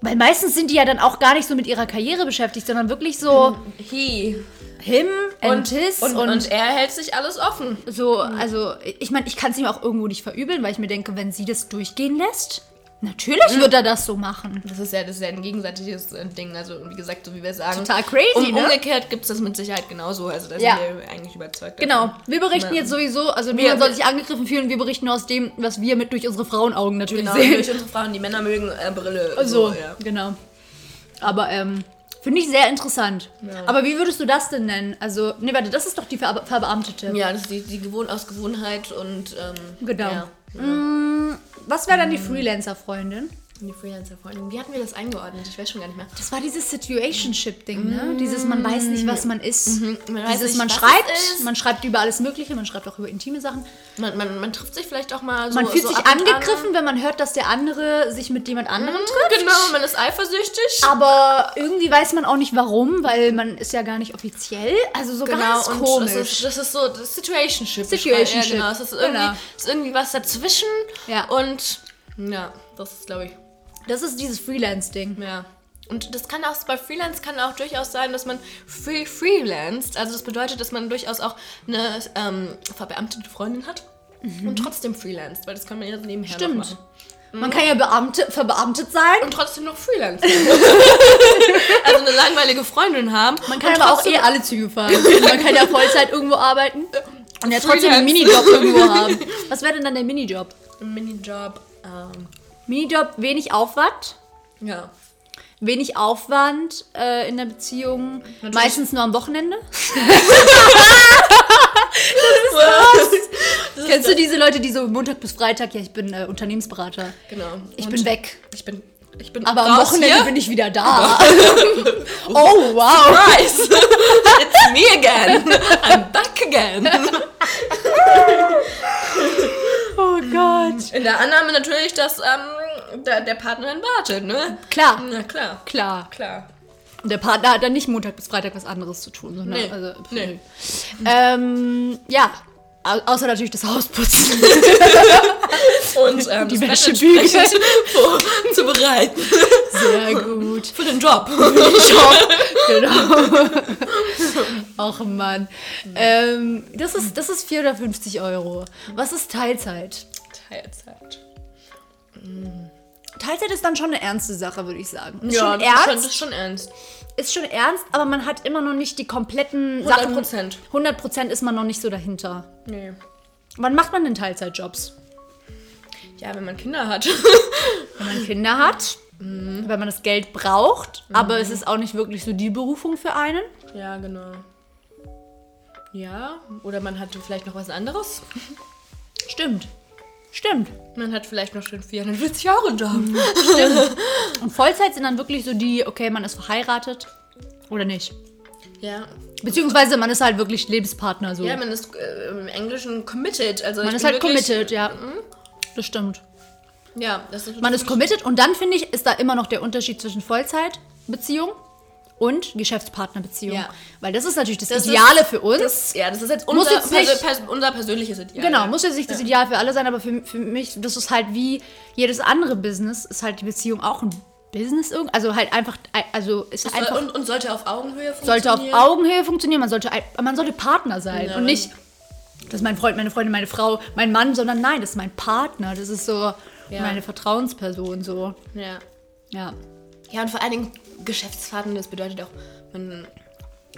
Weil meistens sind die ja dann auch gar nicht so mit ihrer Karriere beschäftigt, sondern wirklich so He. him and Und, his und, und, er hält sich alles offen. so, also ich meine, ich kann es ihm auch irgendwo nicht verübeln, weil ich mir denke, wenn sie das durchgehen lässt, natürlich wird er das so machen. Das ist ja, das ist ja ein gegenseitiges äh, Ding. Also, wie gesagt, so wie wir sagen. Total crazy, um, ne? Umgekehrt gibt es das mit Sicherheit genauso. Also, da Ja. sind wir eigentlich überzeugt. Genau, davon. wir berichten Ja. jetzt sowieso, also niemand soll sich angegriffen fühlen, wir berichten aus dem, was wir mit durch unsere Frauenaugen natürlich Genau, sehen. durch unsere Frauen, die Männer mögen äh, Brille. So, ja. genau. Aber ähm, finde ich sehr interessant. Aber wie würdest du das denn nennen? Also, nee, warte, das ist doch die Ver Verbeamtete. Ja, das ist die, die Gewohn aus Gewohnheit und. Ähm, Genau. Ja, Mm, was wäre dann die Freelancer-Freundin? Die Freelancer-Freundin. Wie hatten wir das eingeordnet? Ich weiß schon gar nicht mehr. Das war dieses Situationship-Ding, ne? Dieses, man weiß nicht, was man ist. Man weiß Dieses, nicht, man schreibt, ist. man schreibt über alles Mögliche, man schreibt auch über intime Sachen. Man, man, man trifft sich vielleicht auch mal so. Man fühlt so sich und an. angegriffen, wenn man hört, dass der andere sich mit jemand anderem trifft. Genau, man ist eifersüchtig. Aber irgendwie weiß man auch nicht warum, weil man ist ja gar nicht offiziell. Also so Genau, ganz komisch. Das ist, das ist so das Situationship. Situationship, Ja, genau. Es ist irgendwie, genau. ist irgendwie was dazwischen. Ja. Und ja, das ist, glaube ich, Das ist dieses Freelance-Ding. ja. Und das kann auch, bei Freelance kann auch durchaus sein, dass man free freelanced. Also das bedeutet, dass man durchaus auch eine ähm, verbeamtete Freundin hat und trotzdem freelanced, weil das kann man ja nebenher Stimmt. machen. Man kann ja Beamte, verbeamtet sein. Und trotzdem noch freelancen. also eine langweilige Freundin haben. Man kann aber auch eh alle Züge fahren. man kann ja Vollzeit irgendwo arbeiten und ja trotzdem einen. Minijob irgendwo haben. Was wäre denn dann der Minijob? Ein Minijob. Ähm, Minijob, wenig Aufwand. ja. Wenig Aufwand äh, in der Beziehung. Meistens nur am Wochenende. Das Kennst du diese Leute, die so Montag bis Freitag, ja, ich bin äh, Unternehmensberater. Genau. Ich Und bin weg. Ich bin. Ich bin Aber am Wochenende hier. bin ich wieder da. oh, wow. Surprise! It's me again! I'm back again! Oh Gott. In der Annahme natürlich, dass ähm, der, der Partner dann wartet, ne? Klar. Na klar. Klar. Klar. Der Partner hat dann nicht Montag bis Freitag was anderes zu tun, sondern Nee. also, Nee. Ähm, ja. Au außer natürlich das Haus putzen. Und ähm, Die Wäsche bügeln. entsprechend vorzubereiten. Sehr gut. Für den Job. genau. Och Mann. Ähm, das, ist, das ist 450 Euro. Was ist Teilzeit? Teilzeit. Teilzeit ist dann schon eine ernste Sache, würde ich sagen. Ist ja, schon das ist schon, das ernst, ist schon ernst. Ist schon ernst, aber man hat immer noch nicht die kompletten 100%. Sachen. 100 Prozent ist man noch nicht so dahinter. Nee. Wann macht man denn Teilzeitjobs? Ja, wenn man Kinder hat. Wenn man Kinder hat, wenn man das Geld braucht, aber es ist auch nicht wirklich so die Berufung für einen. ja, genau. Ja, oder man hat vielleicht noch was anderes. Stimmt. Stimmt. Man hat vielleicht noch schon 440 Euro Job. Stimmt. Und Vollzeit sind dann wirklich so die, okay, man ist verheiratet oder nicht. Ja. Beziehungsweise man ist halt wirklich Lebenspartner so. Ja, man ist äh, im Englischen committed. Also man ist halt wirklich- committed, ja. Das stimmt. Ja, das ist Man ist committed und dann finde ich, ist da immer noch der Unterschied zwischen Vollzeitbeziehung und Geschäftspartnerbeziehung. Ja. Weil das ist natürlich das, Das ist- Ideale für uns. Das, ja, das ist jetzt unser, jetzt nicht- Pers unser persönliches Ideal. Genau, ja. muss jetzt nicht das Ideal für alle sein, aber für, für mich, das ist halt wie jedes andere Business, ist halt die Beziehung auch ein Business irgendwie. Also halt einfach, also ist Soll- einfach, und, und sollte auf Augenhöhe sollte auf funktionieren. Augenhöhe funktionieren, man sollte, man sollte Partner sein Ja, und nicht, das ist mein Freund, meine Freundin, meine Frau, mein Mann, sondern nein, das ist mein Partner, das ist so Ja. meine Vertrauensperson, so, Ja. ja. ja, und vor allen Dingen Geschäftsfahrten, das bedeutet auch, man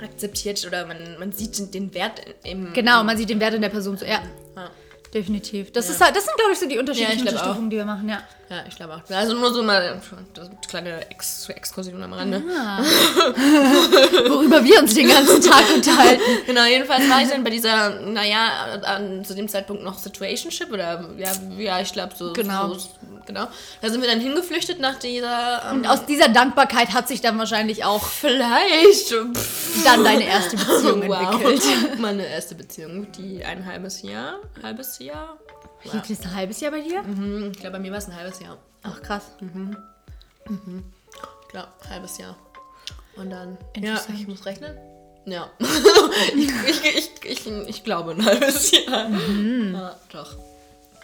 akzeptiert oder man, man sieht den- Wert im. Genau, man sieht den Wert in der Person so, ja, Ja, definitiv. Das, ist halt, das sind, glaube ich, so die unterschiedlichen auch. Unterstufungen, die wir machen, ja. ja ich glaube auch. Also nur so mal das kleine Ex Exkursion am Rande. Ah. Worüber wir uns den ganzen Tag unterhalten. Genau, jedenfalls war ich dann bei dieser, naja, an, zu dem Zeitpunkt noch Situationship oder ja, ja ich glaube so. Genau. So, genau. Da sind wir dann hingeflüchtet nach dieser. Ähm, Und aus dieser Dankbarkeit hat sich dann wahrscheinlich auch vielleicht. Pff, dann deine erste Beziehung entwickelt. Meine erste Beziehung, die ein halbes Jahr, halbes Jahr. Liegt das ein halbes Jahr bei dir? Hm, Ich glaube, bei mir war es ein halbes Jahr. Ach krass. Ich glaube, halbes Jahr. Und dann. Ja, ich muss rechnen. Ja. ich, ich, ich, ich, glaube ein halbes Jahr. Ja, doch.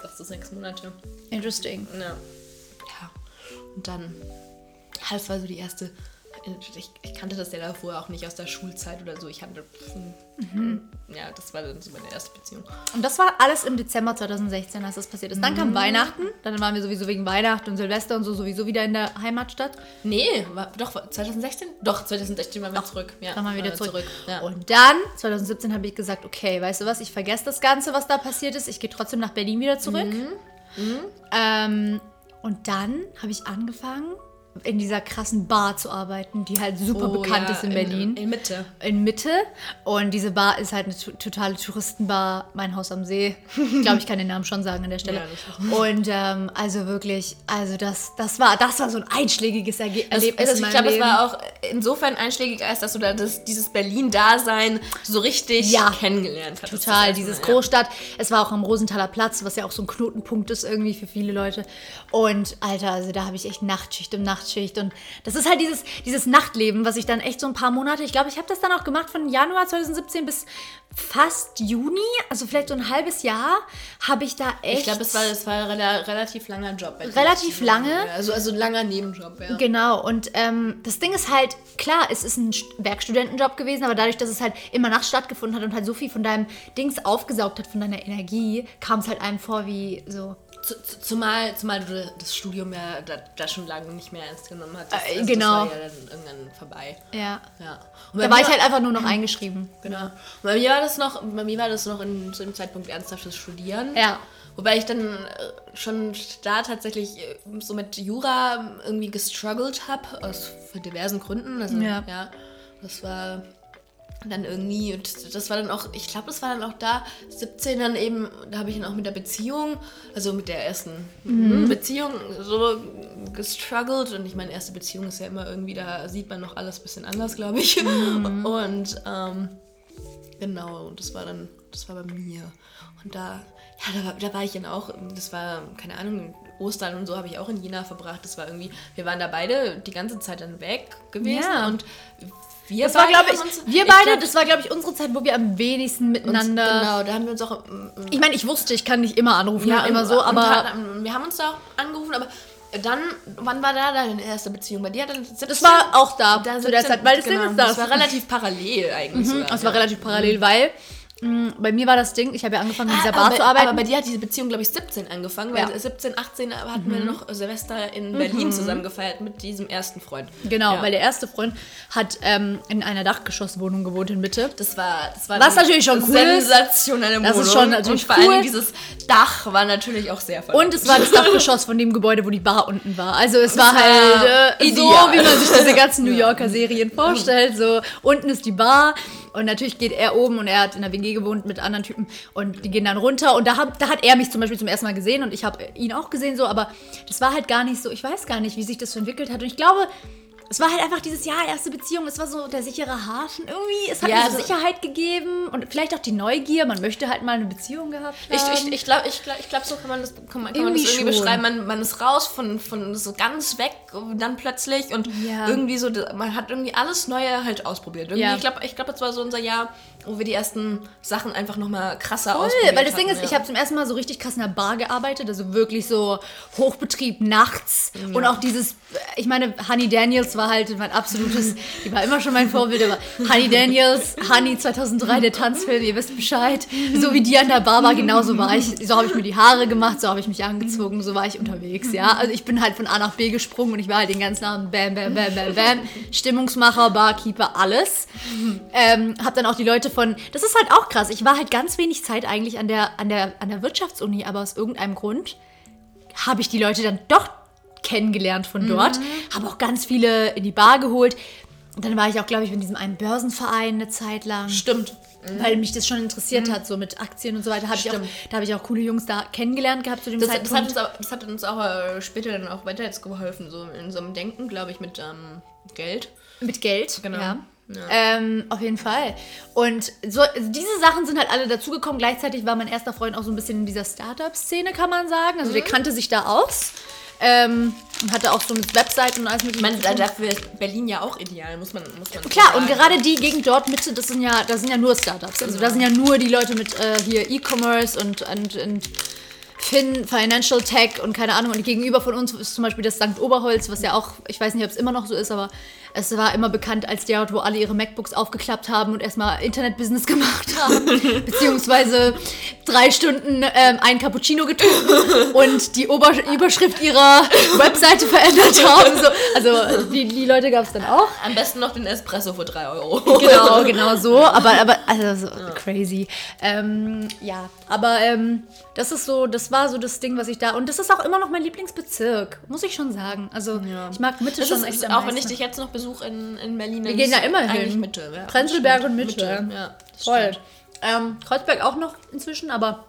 Das ist sechs Monate. Interesting. Ja. Ja. Und dann. Das war so die erste. Ich, ich kannte das ja davor auch nicht aus der Schulzeit oder so. Ich hatte. Ja, das war dann so meine erste Beziehung. Und das war alles im Dezember 2016, als das passiert ist. Dann Mhm. kam Weihnachten, dann waren wir sowieso wegen Weihnachten und Silvester und so sowieso wieder in der Heimatstadt. Nee, war, doch, war 2016? Doch, 2016 waren wir zurück. Ja, Dann waren wir wieder waren zurück. Ja. Und dann, 2017, habe ich gesagt, okay, weißt du was, ich vergesse das Ganze, was da passiert ist. Ich gehe trotzdem nach Berlin wieder zurück. Mhm. Ähm, und dann habe ich angefangen, in dieser krassen Bar zu arbeiten, die halt super Oh, bekannt ja, ist in Berlin. In, Mitte. in Mitte und diese Bar ist halt eine to- totale Touristenbar, mein Haus am See. Ich glaube, ich kann den Namen schon sagen an der Stelle. Ja, und ähm, also wirklich, also das, das war, das war so ein einschlägiges Erge Das, Erlebnis also ich glaube, es war auch insofern einschlägig, als dass du da das, dieses Berlin-Dasein so richtig Ja. kennengelernt hast. Total, dieses Großstadt. Es war auch am Rosenthaler Platz, was ja auch so ein Knotenpunkt ist irgendwie für viele Leute. Und Alter, also da habe ich echt Nachtschicht um Nachtschicht. Und das ist halt dieses, dieses Nachtleben, was ich dann echt so ein paar Monate, ich glaube, ich habe das dann auch gemacht von Januar 2017 bis fast Juni, also vielleicht so ein halbes Jahr, habe ich da echt. Ich glaube, es war, war ein rela- relativ langer Job. Relativ lange. Also, also ein langer Nebenjob, ja. Genau, und ähm, das Ding ist halt, klar, es ist ein St- Werkstudentenjob gewesen, aber dadurch, dass es halt immer nachts stattgefunden hat und halt so viel von deinem Dings aufgesaugt hat, von deiner Energie, kam es halt einem vor wie so. Zu- zu- Zumal, zumal du das Studium ja da, da schon lange nicht mehr ernst genommen hattest. Äh, Also genau. Das war ja dann irgendwann vorbei. Ja. Ja. Und Da war ich halt einfach nur noch eingeschrieben. Genau. Und bei mir war das noch, bei mir war das noch in, zu dem Zeitpunkt ernsthaftes Studieren. Ja. Wobei ich dann äh, schon da tatsächlich äh, so mit Jura irgendwie gestruggelt habe, aus diversen Gründen. Also Ja. ja, das war dann irgendwie, und das war dann auch, ich glaube, das war dann auch da, 17 dann eben, da habe ich dann auch mit der Beziehung, also mit der ersten Mhm. Beziehung so gestruggelt. Und ich meine, erste Beziehung ist ja immer irgendwie, da sieht man noch alles ein bisschen anders, glaube ich. Mhm. Und ähm, Genau, und das war dann, das war bei mir. Und da, ja, da war, da war ich dann auch, das war, keine Ahnung, Ostern und so habe ich auch in Jena verbracht. Das war irgendwie, wir waren da beide die ganze Zeit dann weg gewesen Ja. und wir Das war, beide glaube haben ich, uns- wir beide, glaub, das war, glaube ich, unsere Zeit, wo wir am wenigsten uns, miteinander. Genau, da haben wir uns auch. mm, mm, Ich meine, ich wusste, ich kann nicht immer anrufen, ja, immer so, aber. hatten- wir haben uns da auch angerufen, aber dann, wann war da deine erste Beziehung? Bei dir dann 17, Das war auch da, da zu der 17 Zeit, weil das genau, ist das. Das war relativ parallel eigentlich. sogar, Das war ja. relativ parallel, weil mh, bei mir war das Ding, ich habe ja angefangen, in dieser Bar aber, zu arbeiten. Aber bei dir hat diese Beziehung, glaube ich, 17 angefangen, weil Ja. 17, 18 hatten wir noch Silvester in Berlin zusammen gefeiert mit diesem ersten Freund. Genau, Ja. weil der erste Freund hat ähm, in einer Dachgeschosswohnung gewohnt in Mitte. Das war, das war Was natürlich schon cool sensationelle Das Wohnung. ist schon natürlich Und vor allem cool. dieses Dach war natürlich auch sehr voll. Und es war das Dachgeschoss von dem Gebäude, wo die Bar unten war. Also es war war halt äh, so, wie man sich diese ganzen New Yorker Serien vorstellt. So, unten ist die Bar und natürlich geht er oben und er hat in der WG gewohnt mit anderen Typen und die gehen dann runter. Und da, hab, da hat er mich zum Beispiel zum ersten Mal gesehen und ich habe ihn auch gesehen so, aber das war halt gar nicht so, ich weiß gar nicht, wie sich das so entwickelt hat. Und ich glaube, es war halt einfach dieses Jahr erste Beziehung, es war so der sichere Hafen irgendwie, es hat Ja, mir so also- Sicherheit gegeben und vielleicht auch die Neugier, man möchte halt mal eine Beziehung gehabt haben. Ich, ich, ich glaube, ich glaub, ich glaub, so kann man das, kann man, kann man Irgendwie das irgendwie beschreiben. Man, man ist raus von, von so ganz weg und dann plötzlich und Ja. irgendwie so, man hat irgendwie alles Neue halt ausprobiert. Irgendwie, Ja. Ich glaube, ich glaub, das war so unser Jahr, wo wir die ersten Sachen einfach nochmal krasser Voll, ausprobiert weil das Ding hatten, ist, ich habe zum ersten Mal so richtig krass in der Bar gearbeitet, also wirklich so Hochbetrieb nachts und auch dieses, ich meine, Honey Daniels war halt mein absolutes, die war immer schon mein Vorbild, aber Honey Daniels, Honey 2003, der Tanzfilm, ihr wisst Bescheid, so wie die an der Bar war, genauso war ich, so habe ich mir die Haare gemacht, so habe ich mich angezogen, so war ich unterwegs, ja, also ich bin halt von A nach B gesprungen und ich war halt den ganzen Abend bam, bam, bam, bam, bam, Stimmungsmacher, Barkeeper, alles. Ähm, hab dann auch die Leute von, das ist halt auch krass, ich war halt ganz wenig Zeit eigentlich an der, an der, an der Wirtschaftsuni, aber aus irgendeinem Grund habe ich die Leute dann doch kennengelernt von dort, habe auch ganz viele in die Bar geholt. Und dann war ich auch, glaube ich, in diesem einen Börsenverein eine Zeit lang. Stimmt. Weil mich das schon interessiert hat, so mit Aktien und so weiter. Hab ich auch, da habe ich auch coole Jungs da kennengelernt gehabt zu dem Das, das, Zeitpunkt. hat uns auch, das hat uns auch äh, später dann auch weiter jetzt geholfen, so in so einem Denken, glaube ich, mit ähm, Geld. Mit Geld, Genau. ja. Ja. Ähm, auf jeden Fall. Und so, also diese Sachen sind halt alle dazugekommen. Gleichzeitig war mein erster Freund auch so ein bisschen in dieser Startup-Szene, kann man sagen. Also Mhm. der kannte sich da aus. Ähm, und hatte auch so mit Webseiten und alles mit Ich meine, da- dafür ist Berlin ja auch ideal, muss man, muss man Klar, und sagen. gerade die Gegend dort Mitte, das sind ja, da sind ja nur Startups. Also da sind ja nur die Leute mit äh, hier E-Commerce und, und, und Finn Financial Tech und keine Ahnung. Und gegenüber von uns ist zum Beispiel das St. Oberholz, was ja auch, ich weiß nicht, ob es immer noch so ist, aber es war immer bekannt als der Ort, wo alle ihre MacBooks aufgeklappt haben und erstmal Internet-Business gemacht haben. beziehungsweise drei Stunden ähm, ein Cappuccino getrunken und die Ober Überschrift ihrer Webseite verändert haben. So, also die, die Leute gab es dann auch. Am besten noch den Espresso für 3 Euro. Genau, genau so. Aber, aber also so crazy. Ähm, ja, aber ähm, das ist so, das war so das Ding, was ich da. Und das ist auch immer noch mein Lieblingsbezirk, muss ich schon sagen. Also Ja. ich mag Mitte Das schon ist, echt auch wenn ich dich jetzt noch besuche in, in Berlin. Wir gehen da immer hin. Mitte. Ja, Prenzlberg und Mitte. Ja, das Voll. Ähm, Kreuzberg auch noch inzwischen, aber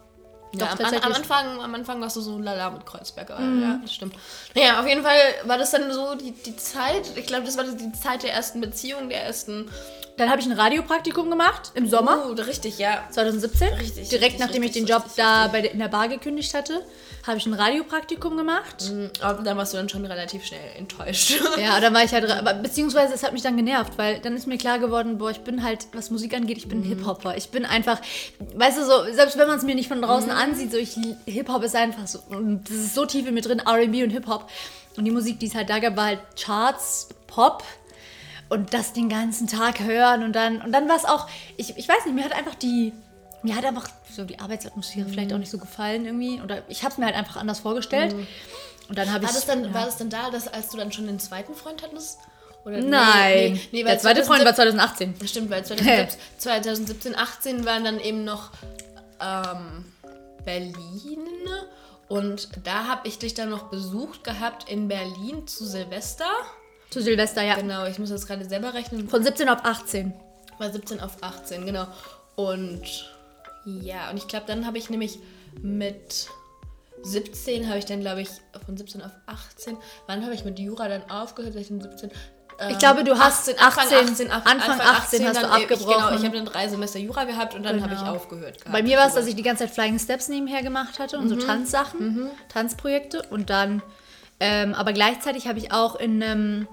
Ja, doch am, am. Mhm. Anfang, am Anfang warst du so lala mit Kreuzberg. aber Ja, das stimmt. Naja, auf jeden Fall war das dann so die, die Zeit. Ich glaube, das war die Zeit der ersten Beziehung, der ersten. Dann habe ich ein Radiopraktikum gemacht im Sommer. Oh, richtig, ja. 2017. Richtig, Direkt richtig, nachdem richtig, ich den Job richtig, da bei der, in der Bar gekündigt hatte, habe ich ein Radiopraktikum gemacht. Mhm, Aber dann warst du dann schon relativ schnell enttäuscht. Ja, dann war ich halt, aber, beziehungsweise es hat mich dann genervt, weil dann ist mir klar geworden, boah, ich bin halt, was Musik angeht, ich bin Mhm. Hip-Hopper. Ich bin einfach, weißt du, so, selbst wenn man es mir nicht von draußen Mhm. ansieht, so ich, Hip-Hop ist einfach so, und das ist so tief in mir drin, R&B und Hip-Hop. Und die Musik, die es halt da gab, war halt Charts, Pop und das den ganzen Tag hören und dann, und dann war es auch, ich, ich weiß nicht, mir hat einfach die, mir hat einfach so die Arbeitsatmosphäre vielleicht Mhm. auch nicht so gefallen irgendwie, oder ich habe es mir halt einfach anders vorgestellt. Und dann habe ich War das, dann, ja. war das dann da, dass, als du dann schon den zweiten Freund hattest? Oder Nein. weil der zweite Freund war 2018. Stimmt, weil 2017, 2017 18 waren dann eben noch ähm, Berlin und da habe ich dich dann noch besucht gehabt in Berlin zu Silvester. Zu Silvester, ja. Genau, ich muss das gerade selber rechnen. Von 17 auf 18. War 17 auf 18, genau. Und ja, und ich glaube, dann habe ich nämlich mit 17 habe ich dann, glaube ich, von 17 auf 18. Wann habe ich mit Jura dann aufgehört? 16, 17. Ich glaube, du hast 18, Anfang 18, 18, ach- Anfang 18 hast du dann, äh, Ich, genau, abgebrochen. ich habe dann drei Semester Jura gehabt und dann habe ich Genau. aufgehört. Gehabt. Bei mir war es, dass ich die ganze Zeit Flying Steps nebenher gemacht hatte Mhm. und so Tanzsachen, Tanzprojekte. Und dann, ähm, aber gleichzeitig habe ich auch in einem,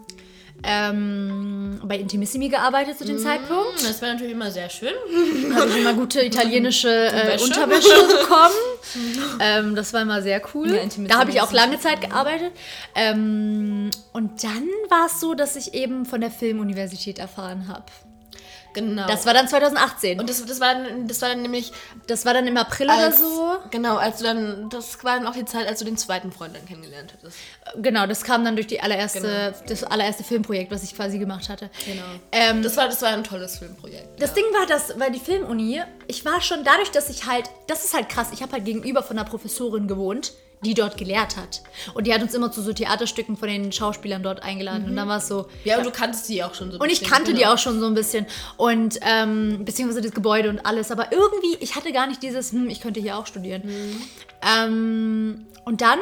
ähm, bei Intimissimi gearbeitet zu dem Zeitpunkt. Hm, Das war natürlich immer sehr schön. Habe ich immer gute italienische äh, Wäsche. Unterwäsche bekommen. ähm, das war immer sehr cool. Ja, da habe ich auch lange Zeit gearbeitet. Ähm, und dann war es so, dass ich eben von der Filmuniversität erfahren habe. Genau. Das war dann 2018. und das, das, war dann, das war dann nämlich das war dann im April oder als, so. Genau, als du dann, das war dann auch die Zeit, als du den zweiten Freund dann kennengelernt hattest. Genau, das kam dann durch die allererste, Genau. das allererste Filmprojekt, was ich quasi gemacht hatte. Genau. Ähm, Das war, das war ein tolles Filmprojekt. Das ja. Ding war, dass, weil die Filmuni, ich war schon dadurch, dass ich halt, das ist halt krass, ich habe halt gegenüber von einer Professorin gewohnt, die dort gelehrt hat. Und die hat uns immer zu so Theaterstücken von den Schauspielern dort eingeladen. Und dann war es so. Ja, und du kanntest sie auch schon so. ein Und ich bisschen, kannte die genau. auch schon so ein bisschen. Und, ähm, beziehungsweise das Gebäude und alles. Aber irgendwie, ich hatte gar nicht dieses, hm, ich könnte hier auch studieren. Ähm, und dann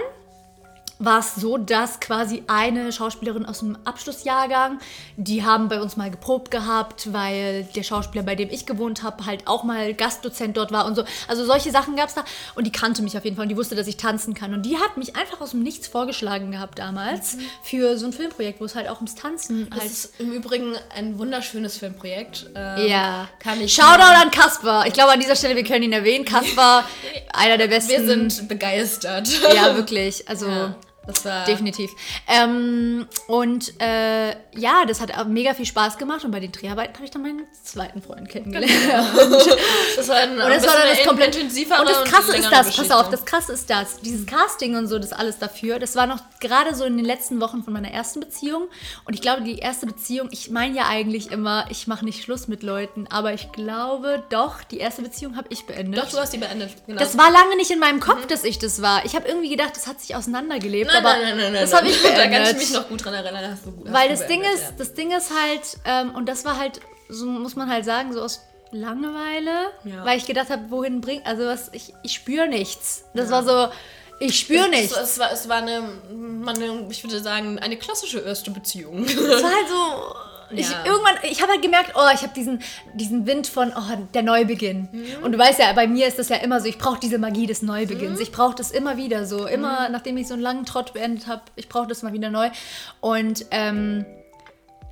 war es so, dass quasi eine Schauspielerin aus dem Abschlussjahrgang, die haben bei uns mal geprobt gehabt, weil der Schauspieler, bei dem ich gewohnt habe, halt auch mal Gastdozent dort war und so. Also solche Sachen gab es da. Und die kannte mich auf jeden Fall und die wusste, dass ich tanzen kann. Und die hat mich einfach aus dem Nichts vorgeschlagen gehabt damals für so ein Filmprojekt, wo es halt auch ums Tanzen Das halt ist im Übrigen ein wunderschönes Filmprojekt. Ähm, ja. Kann ich. Shoutout an Kasper. Ich glaube, an dieser Stelle, wir können ihn erwähnen. Kasper, einer der besten. Wir sind begeistert. Ja, wirklich. Also. Ja, das war. Definitiv. Ähm, und äh, ja, das hat mega viel Spaß gemacht und bei den Dreharbeiten habe ich dann meinen zweiten Freund kennengelernt. Das war ein, Und das war dann das komplett intensivere Und das Krasse ist das, pass auf, das Krasse ist das, dieses Casting und so, das alles dafür, das war noch gerade so in den letzten Wochen von meiner ersten Beziehung. Und ich glaube, die erste Beziehung, ich meine ja eigentlich immer, ich mache nicht Schluss mit Leuten, aber ich glaube doch, die erste Beziehung habe ich beendet. Doch, du hast die beendet. Genau. Das war lange nicht in meinem Kopf, dass ich das war. Ich habe irgendwie gedacht, das hat sich auseinandergelebt, nein, aber nein, nein, nein, das habe ich beendet. Da kann ich mich noch gut dran erinnern. Hast du, hast Weil das Ding ist, das Ding ist halt, ähm, und das war halt, so muss man halt sagen, so aus Langeweile, Ja. weil ich gedacht habe, wohin bringt, also was, ich, ich spüre nichts. Das war so, ich spüre ja. nichts. Es, es, war, es war eine, eine, ich würde sagen, eine klassische erste Beziehung. Es war halt so. Ich, Ja. irgendwann, ich habe halt gemerkt, oh, ich habe diesen, diesen Wind von, oh, der Neubeginn. Mhm. Und du weißt ja, bei mir ist das ja immer so, ich brauche diese Magie des Neubeginns. Mhm. Ich brauche das immer wieder so. Immer, nachdem ich so einen langen Trott beendet habe, ich brauche das mal wieder neu. Und ähm,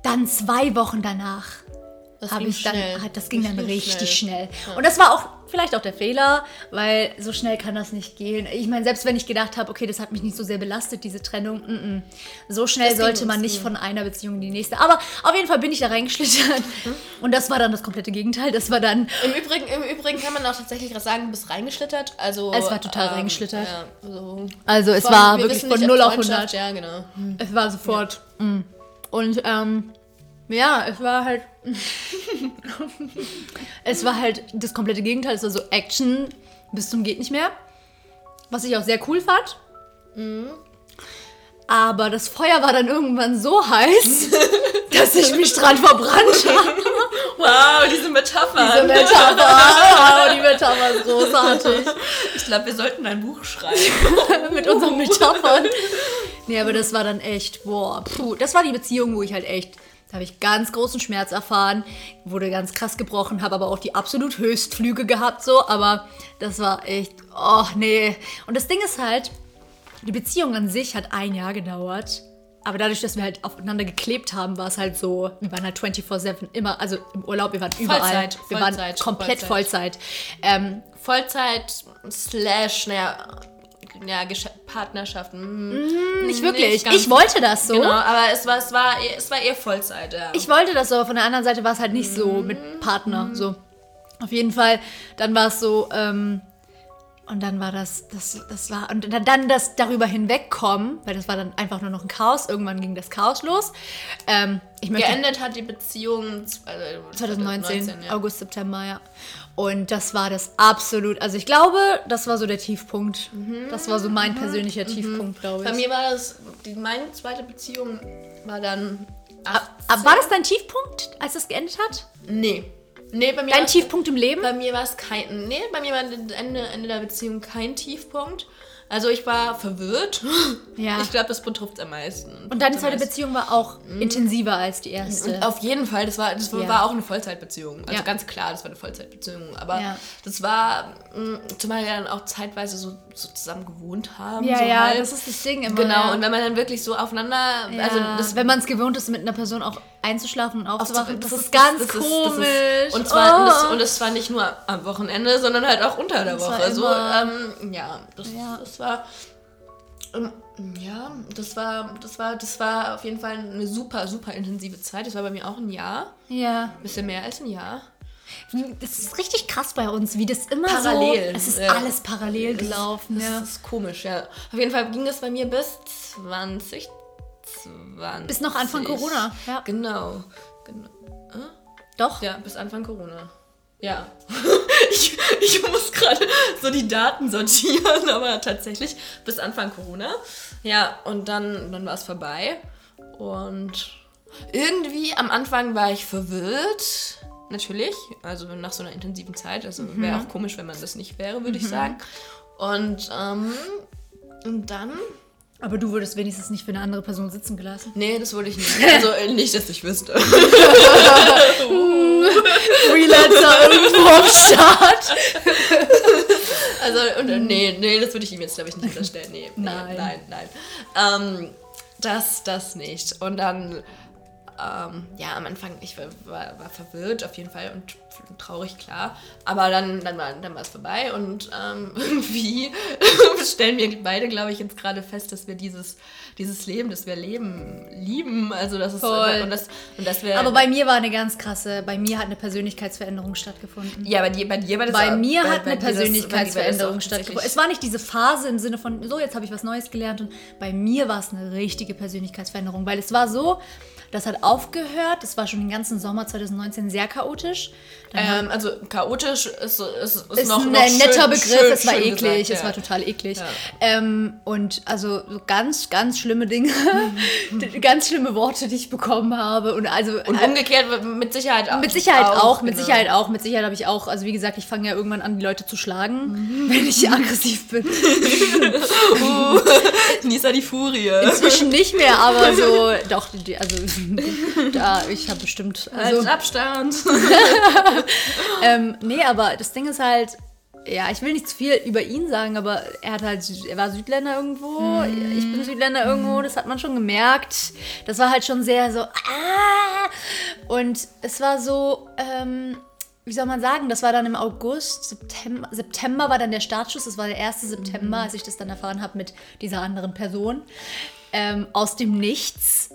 dann zwei Wochen danach habe ich dann, schnell. das ging dann richtig schnell. schnell. Und das war auch vielleicht auch der Fehler, weil so schnell kann das nicht gehen. Ich meine, selbst wenn ich gedacht habe, okay, das hat mich nicht so sehr belastet, diese Trennung, mm -mm. so schnell Das sollte man nicht von einer Beziehung in die nächste. Aber auf jeden Fall bin ich da reingeschlittert. Mhm. Und das war dann das komplette Gegenteil. Das war dann Im Übrigen, Im Übrigen kann man auch tatsächlich sagen, du bist reingeschlittert. Also, Es war total reingeschlittert. Ja, so Also es von- war wir wirklich von nicht, ob 0 auf Freundschaft- 100. Ja, genau. Es war sofort. mm. Und ähm, ja, es war halt. Es war halt das komplette Gegenteil. Es war so Action bis zum geht nicht mehr. Was ich auch sehr cool fand. Aber das Feuer war dann irgendwann so heiß, dass ich mich dran verbrannt habe. Wow, diese Metapher. Diese Metapher. Wow, die Metapher ist großartig. Ich glaube, wir sollten ein Buch schreiben. mit unseren Metaphern. Nee, aber das war dann echt, boah, puh. Das war die Beziehung, wo ich halt echt, da habe ich ganz großen Schmerz erfahren, wurde ganz krass gebrochen, habe aber auch die absolut Höchstflüge gehabt, so, aber das war echt, oh nee. Und das Ding ist halt, die Beziehung an sich hat ein Jahr gedauert. Aber dadurch, dass wir halt aufeinander geklebt haben, war es halt so, wir waren halt 24-7 immer, also im Urlaub, wir waren überall. Vollzeit, wir waren Vollzeit, komplett Vollzeit. Vollzeit. Ähm, Vollzeit slash, naja, ja, Gesch Partnerschaften. hm, nicht wirklich. ganz. ich wollte das so. Genau, aber es war, es war, es war eher Vollzeit, ja. Ich wollte das so, aber von der anderen Seite war es halt nicht so mit Partner. So. Auf jeden Fall, dann war es so, ähm, und dann war das, das, das war, und dann, dann das darüber hinwegkommen, weil das war dann einfach nur noch ein Chaos. Irgendwann ging das Chaos los. Ähm, ich möchte, Geendet hat die Beziehung äh, 2019, ja. August, September, ja. Und das war das absolut, also ich glaube, das war so der Tiefpunkt. Das war so mein persönlicher Tiefpunkt, glaube ich. Bei mir war das, die, meine zweite Beziehung war dann 18. Aber war das dein Tiefpunkt, als das geendet hat? Nee. Nee, bei mir Dein Tiefpunkt im Leben? Bei mir war es kein. Nee, bei mir war Ende, Ende der Beziehung kein Tiefpunkt. Also ich war verwirrt. Ja. Ich glaube, das betrifft am meisten. Und deine Am zweite. Beziehung war auch intensiver als die erste. Und auf jeden Fall, das war, das war Ja. auch eine Vollzeitbeziehung. Also Ja. ganz klar, das war eine Vollzeitbeziehung. Aber Ja. das war, mh, zumal wir dann auch zeitweise so, so zusammen gewohnt haben. ja, so ja, halb. das ist das Ding immer. Genau, und wenn man dann wirklich so aufeinander. Also das wenn man es gewohnt ist, mit einer Person auch einzuschlafen und aufzuwachen, das, das ist ganz das ist- komisch. ist- und, zwar, Oh. das, und es war nicht nur am Wochenende, sondern halt auch unter der war Woche. So, ähm, ja, das, Ja. Das war. ähm, Ja, das war, das war, das war auf jeden Fall eine super, super intensive Zeit. Das war bei mir auch ein Jahr. ja. Ein bisschen mehr als ein Jahr. Das ist richtig krass bei uns, wie das immer Parallel, so. Es ist ja. alles parallel gelaufen. Das Ja. ist komisch, ja. Auf jeden Fall ging das bei mir bis 2020. Bis noch Anfang Corona, ja. Genau. genau. Doch. Ja, bis Anfang Corona. Ja. ich, ich muss gerade so die Daten sortieren, aber tatsächlich bis Anfang Corona. Ja, und dann, dann war es vorbei. Und irgendwie am Anfang war ich verwirrt. Natürlich. Also nach so einer intensiven Zeit. Also wäre auch komisch, wenn man das nicht wäre, würde ich sagen. Und, ähm, und dann. Aber du wurdest wenigstens nicht für eine andere Person sitzen gelassen. Nee, das wurde ich nicht. Also äh, nicht, dass ich wüsste. Freelancer irgendwo am Start. Also, und, äh, nee, nee, das würde ich ihm jetzt, glaube ich, nicht unterstellen. Nee, nee, Nein. nein, nein. Ähm, das, das nicht. Und dann, ähm, ja, am Anfang, ich war, war, war verwirrt auf jeden Fall und traurig, klar. Aber dann, dann war dann war es vorbei und ähm, irgendwie stellen wir beide, glaube ich, jetzt gerade fest, dass wir dieses, dieses Leben, das wir leben, lieben. Also, das ist Voll. und das, und dass wir. Aber bei mir war eine ganz krasse, bei mir hat eine Persönlichkeitsveränderung stattgefunden. ja, bei dir, bei dir war das Bei auch- mir bei- hat bei eine das- das Persönlichkeitsveränderung stattgefunden. Es war nicht diese Phase im Sinne von, so, jetzt habe ich was Neues gelernt. Und bei mir war es eine richtige Persönlichkeitsveränderung, weil es war so, das hat aufgehört. Es war schon den ganzen Sommer 2019 sehr chaotisch. Ähm, also chaotisch ist, ist, ist, ist noch, ein noch schön, netter Begriff, schön, es war eklig, gesagt, es ja. war total eklig. Ja. Ähm, und also so ganz, ganz schlimme Dinge, ganz schlimme Worte, die ich bekommen habe. Und also Und äh, umgekehrt mit Sicherheit auch. mit Sicherheit auch, mit genau. Sicherheit auch, mit Sicherheit habe ich auch, also wie gesagt, ich fange ja irgendwann an, die Leute zu schlagen, Mhm. wenn ich aggressiv bin. Nisa die Furie. Inzwischen nicht mehr, aber so, doch, also da, ich habe bestimmt, also, Als Abstand. ähm, nee, aber das Ding ist halt, ja, ich will nicht zu viel über ihn sagen, aber er hat halt, er war Südländer irgendwo, ich bin Südländer irgendwo, das hat man schon gemerkt. Das war halt schon sehr so, ah! Und es war so, ähm, wie soll man sagen, das war dann im August, September, September war dann der Startschuss, das war der 1. September, als ich das dann erfahren habe mit dieser anderen Person. Ähm, aus dem Nichts.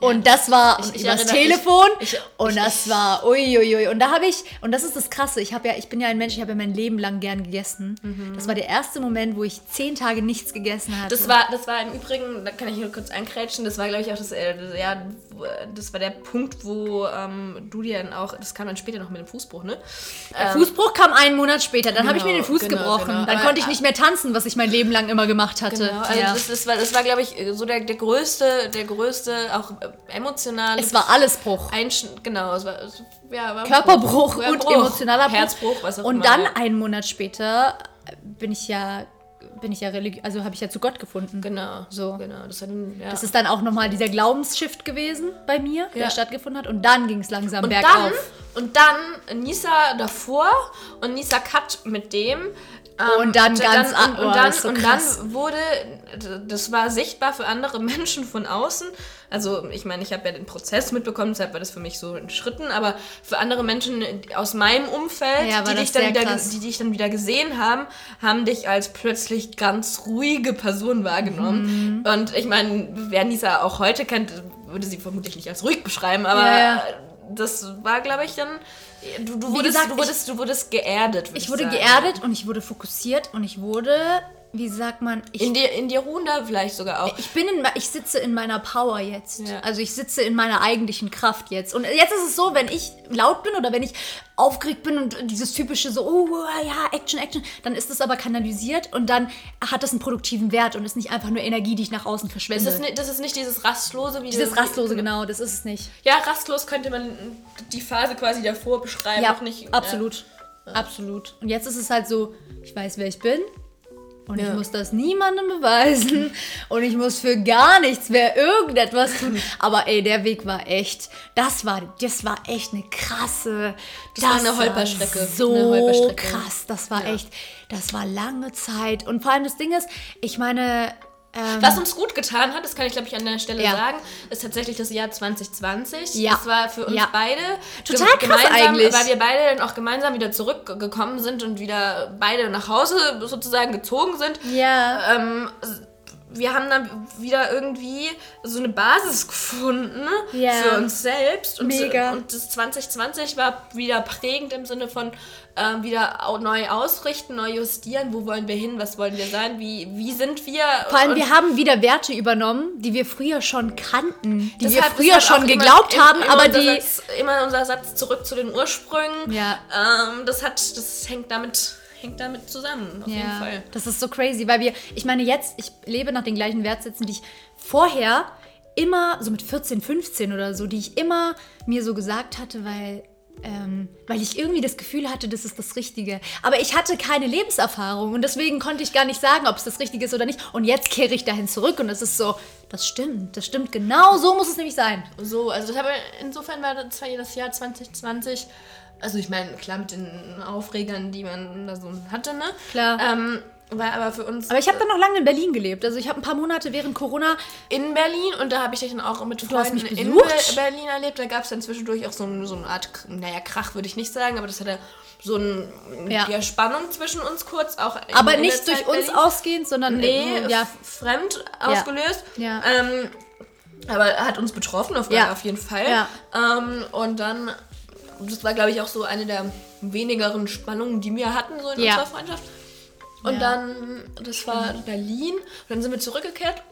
Und das war ich- ich erinnere- Telefon ich- und das war uiuiui. Und da habe ich, und das ist das Krasse, ich ja, ich bin ja ein Mensch, ich habe ja mein Leben lang gern gegessen. Das war der erste Moment, wo ich zehn Tage nichts gegessen hatte. Das war, das war im Übrigen, da kann ich nur kurz einkrätschen, das war, glaube ich, auch das, äh, das- ja, das war der Punkt, wo ähm, du dir dann auch, das kam dann später noch mit dem Fußbruch, ne? Der Fußbruch kam einen Monat später, dann habe ich mir den genau, Fuß genau, gebrochen. genau. Dann konnte ich nicht mehr tanzen, was ich mein Leben lang immer gemacht hatte. Genau, also ja. das, das war, das war glaube ich, so der, der größte, der größte, auch äh, emotionale es war alles Bruch. Genau, es war, es, ja, war Körperbruch Ja, und Bruch. emotionaler Bruch. Herzbruch, was auch Und immer. dann ja. einen Monat später bin ich ja, bin ich ja religiös, also habe ich ja zu Gott gefunden. Genau, So. Genau, das dann, ja. Das ist dann auch nochmal dieser Glaubensshift gewesen bei mir, Ja. der stattgefunden hat. Und dann ging es langsam und bergauf. dann, und dann Nisa davor und Nisa Cut mit dem. ähm, Und dann ganz dann, an- und, oh, und, dann, so und dann wurde, das war sichtbar für andere Menschen von außen. Also ich meine, ich habe ja den Prozess mitbekommen, deshalb war das für mich so in Schritten, aber für andere Menschen aus meinem Umfeld, Ja, die, dich dann wieder, die dich dann wieder gesehen haben, haben dich als plötzlich ganz ruhige Person wahrgenommen. Mhm. Und ich meine, wer Nisa auch heute kennt, würde sie vermutlich nicht als ruhig beschreiben, aber Ja, das war, glaube ich, dann. Du, du, wurdest, gesagt, du, wurdest, du wurdest geerdet. Ich wurde sagen. geerdet und ich wurde fokussiert und ich wurde, wie sagt man, ich In dir, in dir ruhen da vielleicht sogar auch. Ich bin in, ich sitze in meiner Power jetzt. Ja. Also ich sitze in meiner eigentlichen Kraft jetzt. Und jetzt ist es so, wenn ich laut bin oder wenn ich aufgeregt bin und dieses typische so, oh ja, Action, Action, dann ist es aber kanalisiert und dann hat das einen produktiven Wert und ist nicht einfach nur Energie, die ich nach außen verschwende. Das ist, nicht, das ist nicht dieses Rastlose, wie Dieses das- Rastlose, genau, das ist es nicht. Ja, rastlos könnte man die Phase quasi davor beschreiben. Ja, auch nicht, absolut. Absolut. Und jetzt ist es halt so, ich weiß, wer ich bin. Und Ja. ich muss das niemandem beweisen. Und ich muss für gar nichts mehr irgendetwas tun. Aber ey, der Weg war echt. Das war, das war echt eine krasse. Das war eine Holperstrecke. So Eine Holperstrecke. krass. Das war echt. Das war lange Zeit. Und vor allem das Ding ist, ich meine. Ähm, Was uns gut getan hat, das kann ich glaube ich an der Stelle Ja. sagen, ist tatsächlich das Jahr 2020. Ja. Das war für uns Ja. beide Total krass eigentlich. weil wir beide dann auch gemeinsam wieder zurückgekommen sind und wieder beide nach Hause sozusagen gezogen sind. ja. Ähm, wir haben dann wieder irgendwie so eine Basis gefunden Ja. für uns selbst. Und, Mega. und das 2020 war wieder prägend im Sinne von ähm, wieder neu ausrichten, neu justieren. Wo wollen wir hin? Was wollen wir sein? Wie, wie sind wir? Vor allem, Und wir haben wieder Werte übernommen, die wir früher schon kannten, die wir früher deshalb schon geglaubt immer- haben, immer aber die. Satz, immer unser Satz zurück zu den Ursprüngen. Ja. Ähm, das hat, das hängt damit, hängt damit zusammen, auf jeden Fall. Das ist so crazy, weil wir, ich meine jetzt, ich lebe nach den gleichen Wertsätzen, die ich vorher immer, so mit 14, 15 oder so, die ich immer mir so gesagt hatte, weil, ähm, weil ich irgendwie das Gefühl hatte, das ist das Richtige. Aber ich hatte keine Lebenserfahrung und deswegen konnte ich gar nicht sagen, ob es das Richtige ist oder nicht. Und jetzt kehre ich dahin zurück und es ist so, das stimmt, das stimmt, genau so muss es nämlich sein. So, also das habe, insofern war das Jahr 2020, also ich meine, klar mit den Aufregern, die man da so hatte, ne? Klar. Ähm, war aber für uns Aber ich habe dann noch lange in Berlin gelebt. Also ich habe ein paar Monate während Corona in Berlin und da habe ich dich dann auch mit Freunden in? Be Berlin erlebt. Da gab es dann zwischendurch auch so, ein, so eine Art, naja, Krach würde ich nicht sagen, aber das hatte so ein, Ja. ja. Spannung zwischen uns kurz, auch in, aber in nicht durch Zeit uns Berlin. ausgehend, sondern Nee, äh, ja, f- fremd ausgelöst. Ja. Ähm, aber hat uns betroffen, auf, Ja. auf jeden Fall. Ja. Ähm, und dann, das war, glaube ich, auch so eine der wenigeren Spannungen, die wir hatten, so in Ja. unserer Freundschaft. Und Ja. dann, das war Berlin. Und dann sind wir zurückgekehrt.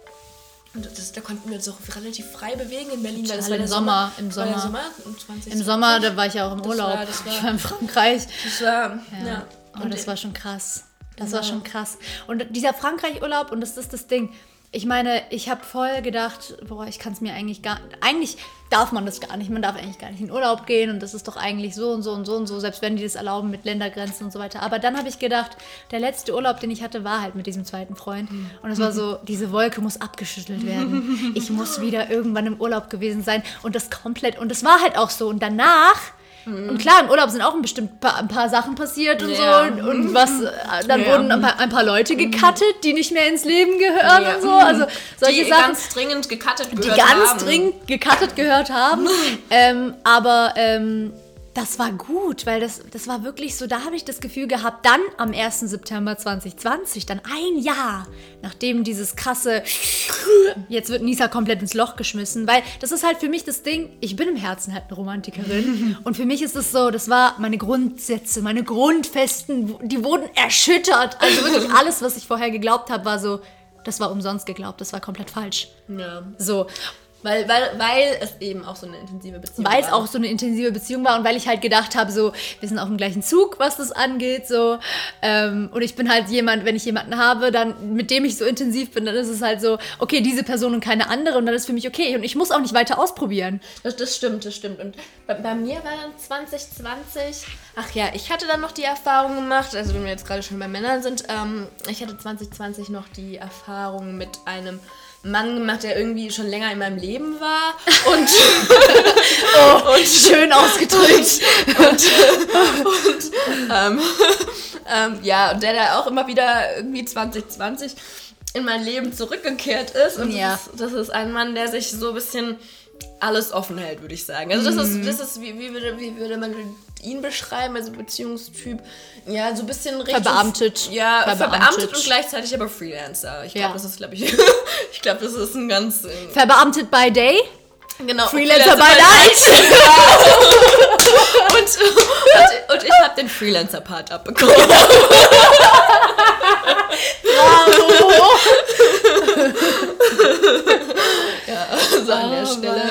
Und das, da konnten wir uns auch relativ frei bewegen in Berlin. weil das Total war im der Sommer, im War Sommer. Sommer im 20. Im Sommer, da war ich ja auch im Das Urlaub. war- war- ich war in Frankreich. Das war, ja. Oh, das war schon krass. Das war Genau. schon krass. Und dieser Frankreich-Urlaub, und das ist das Ding. Ich meine, ich habe voll gedacht, boah, ich kann es mir eigentlich gar Eigentlich darf man das gar nicht. Man darf eigentlich gar nicht in Urlaub gehen und das ist doch eigentlich so und so und so und so, selbst wenn die das erlauben mit Ländergrenzen und so weiter. Aber dann habe ich gedacht, der letzte Urlaub, den ich hatte, war halt mit diesem zweiten Freund. Und es war so, diese Wolke muss abgeschüttelt werden. Ich muss wieder irgendwann im Urlaub gewesen sein und das komplett. Und es war halt auch so. Und danach. Und klar, im Urlaub sind auch ein bestimmt paar, ein paar Sachen passiert und Ja. so. Und, und was, äh, dann Ja. wurden ein paar, ein paar Leute gecuttet, die nicht mehr ins Leben gehören Ja. und so. Also solche die Sachen, ganz dringend gecuttet die gehört ganz haben. dringend gecuttet gehört haben. ähm, aber ähm, das war gut, weil das, das war wirklich so, da habe ich das Gefühl gehabt, dann am 1. September 2020, dann ein Jahr, nachdem dieses krasse, jetzt wird Nisa komplett ins Loch geschmissen, weil das ist halt für mich das Ding, ich bin im Herzen halt eine Romantikerin und für mich ist es so, das war meine Grundsätze, meine Grundfesten, die wurden erschüttert. Also wirklich alles, was ich vorher geglaubt habe, war so, das war umsonst geglaubt, das war komplett falsch. Ja. So, Weil, weil, weil es eben auch so eine intensive Beziehung weil es war. auch so eine intensive Beziehung war und weil ich halt gedacht habe, so, wir sind auf dem gleichen Zug, was das angeht, so. Ähm, und ich bin halt jemand, wenn ich jemanden habe, dann, mit dem ich so intensiv bin, dann ist es halt so, okay, diese Person und keine andere und dann ist für mich okay. Und ich muss auch nicht weiter ausprobieren. Das, das stimmt, das stimmt. Und bei, bei mir war dann 2020, ach ja, ich hatte dann noch die Erfahrung gemacht, also wenn wir jetzt gerade schon bei Männern sind, ähm, ich hatte 2020 noch die Erfahrung mit einem Mann gemacht, der irgendwie schon länger in meinem Leben war und, Und schön ausgedrückt. und ähm, ähm, ja, und der da auch immer wieder irgendwie 2020 in mein Leben zurückgekehrt ist. Und Ja. das, ist, das ist ein Mann, der sich so ein bisschen alles offen hält, würde ich sagen. Also das ist, das ist wie, wie, würde, wie würde man ihn beschreiben, also Beziehungstyp, ja, so ein bisschen Richtung... Verbeamtet. Ja, Verbeamtet. verbeamtet, und gleichzeitig aber Freelancer. Ich glaube, Ja. das ist, glaube ich, ich glaube, das ist ein ganz... äh, Verbeamtet by day, Genau, Freelancer by by night. und, und, und ich habe den Freelancer-Part abbekommen. ja, also an der Oh, Stelle.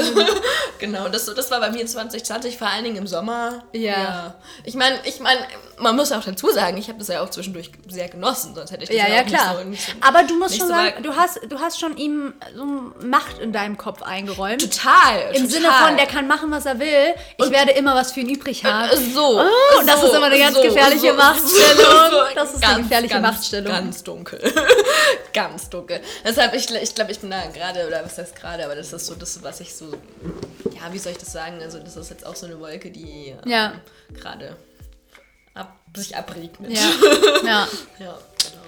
Genau, das, das war bei mir 2020, vor allen Dingen im Sommer. Ja. Ich meine, ich meine, man muss auch dazu sagen, ich habe das ja auch zwischendurch sehr genossen, sonst hätte ich das Ja, ja, auch klar. nicht so, so Aber du musst schon so sagen, du hast, du hast schon ihm so Macht in deinem Kopf eingeräumt. Total. Im total. Sinne von, der kann machen, was er will. Ich werde immer was für ihn übrig haben. Äh, So. Oh, und das ist immer eine ganz gefährliche Machtstellung. Das ist eine gefährliche ganz, Machtstellung. Ganz dunkel. ganz dunkel. Deshalb, ich, ich glaube, ich bin da gerade, oder was heißt gerade, aber das ist so das, was ich so, ja, wie soll ich das sagen? Also, das ist jetzt auch so eine Wolke, die ähm, Ja. gerade ab, sich abregnet. Ja. ja. ja genau.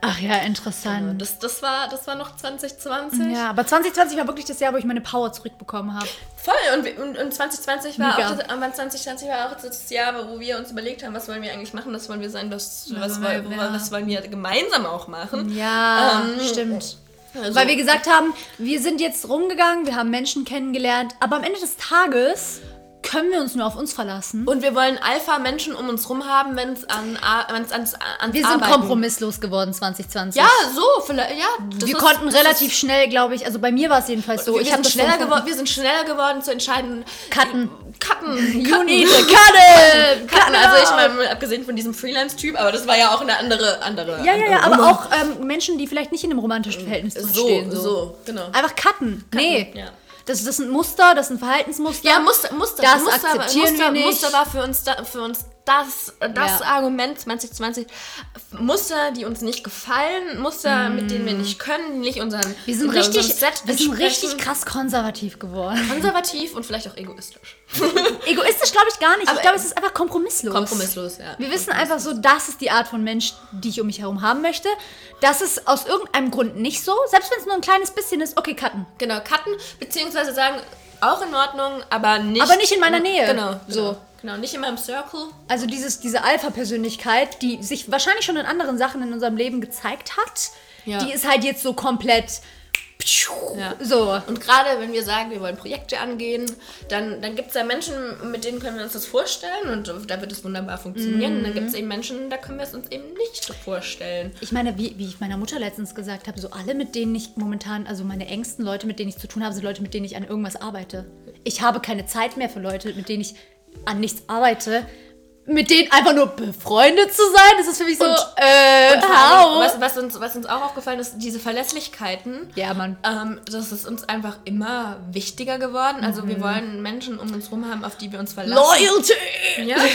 Ach ja, interessant. Das, das, war, das war noch 2020. Ja, aber 2020 war wirklich das Jahr, wo ich meine Power zurückbekommen habe. Voll, und, und, und 2020 war Mega. auch das, aber 2020 war auch das Jahr, wo wir uns überlegt haben, was wollen wir eigentlich machen, was wollen wir sein, was, was, wollen wollen, wir- ja. was wollen wir gemeinsam auch machen. Ja, Ähm, stimmt. Also, Weil wir gesagt haben, wir sind jetzt rumgegangen, wir haben Menschen kennengelernt, aber am Ende des Tages können wir uns nur auf uns verlassen. und wir wollen Alpha-Menschen um uns rum haben, wenn es an, wenn's ans, ans wir sind Arbeiten- kompromisslos geworden 2020. Ja, so, vielleicht, ja. wir ist- konnten relativ ist- schnell, glaube ich, also bei mir war es jedenfalls so. wir, ich sind schneller geworden, wir sind schneller geworden zu entscheiden. Cutten. Cutten. You need Cutten. Cutten. It Also ich meine, abgesehen von diesem Freelance-Typ, aber das war ja auch eine andere, andere. Ja, ja, ja, andere aber Nummer. auch ähm, Menschen, die vielleicht nicht in einem romantischen Verhältnis so, stehen. so, genau. Einfach cutten. Nee. ja. Das, das sind Muster, das sind Verhaltensmuster. Ja, Muster, Muster. Das Muster, akzeptieren Muster, wir nicht. Muster war für uns, da, für uns das, das Ja. Argument 2020. Muster, die uns nicht gefallen, Muster, mit denen wir nicht können, nicht unseren wir sind richtig, Set wir sind richtig krass konservativ geworden. konservativ und vielleicht auch egoistisch. Egoistisch glaube ich gar nicht. Aber ich glaube, es ist einfach kompromisslos. Kompromisslos, ja. Wir wissen einfach so, das ist die Art von Mensch, die ich um mich herum haben möchte. Das ist aus irgendeinem Grund nicht so. Selbst wenn es nur ein kleines bisschen ist, okay, cutten. Genau, cutten, beziehungsweise sagen, auch in Ordnung, aber nicht. Aber nicht in meiner Nähe. Genau, So. so. Genau, nicht in meinem Circle. Also dieses, diese Alpha-Persönlichkeit, die sich wahrscheinlich schon in anderen Sachen in unserem Leben gezeigt hat, Ja. die ist halt jetzt so komplett Ja. so. Und gerade wenn wir sagen, wir wollen Projekte angehen, dann, dann gibt es ja Menschen, mit denen können wir uns das vorstellen und da wird es wunderbar funktionieren. Und dann gibt es eben Menschen, da können wir es uns eben nicht vorstellen. Ich meine, wie, wie ich meiner Mutter letztens gesagt habe, so alle, mit denen ich momentan, also meine engsten Leute, mit denen ich zu tun habe, sind Leute, mit denen ich an irgendwas arbeite. Ich habe keine Zeit mehr für Leute, mit denen ich an nichts arbeite. Mit denen einfach nur befreundet zu sein, das ist für mich so, Und- äh, Und allem, was, was, uns, was uns auch aufgefallen ist, diese Verlässlichkeiten. Ja, Mann. Ähm, das ist uns einfach immer wichtiger geworden. Also Mhm. wir wollen Menschen um uns rum haben, auf die wir uns verlassen. Loyalty! Ja.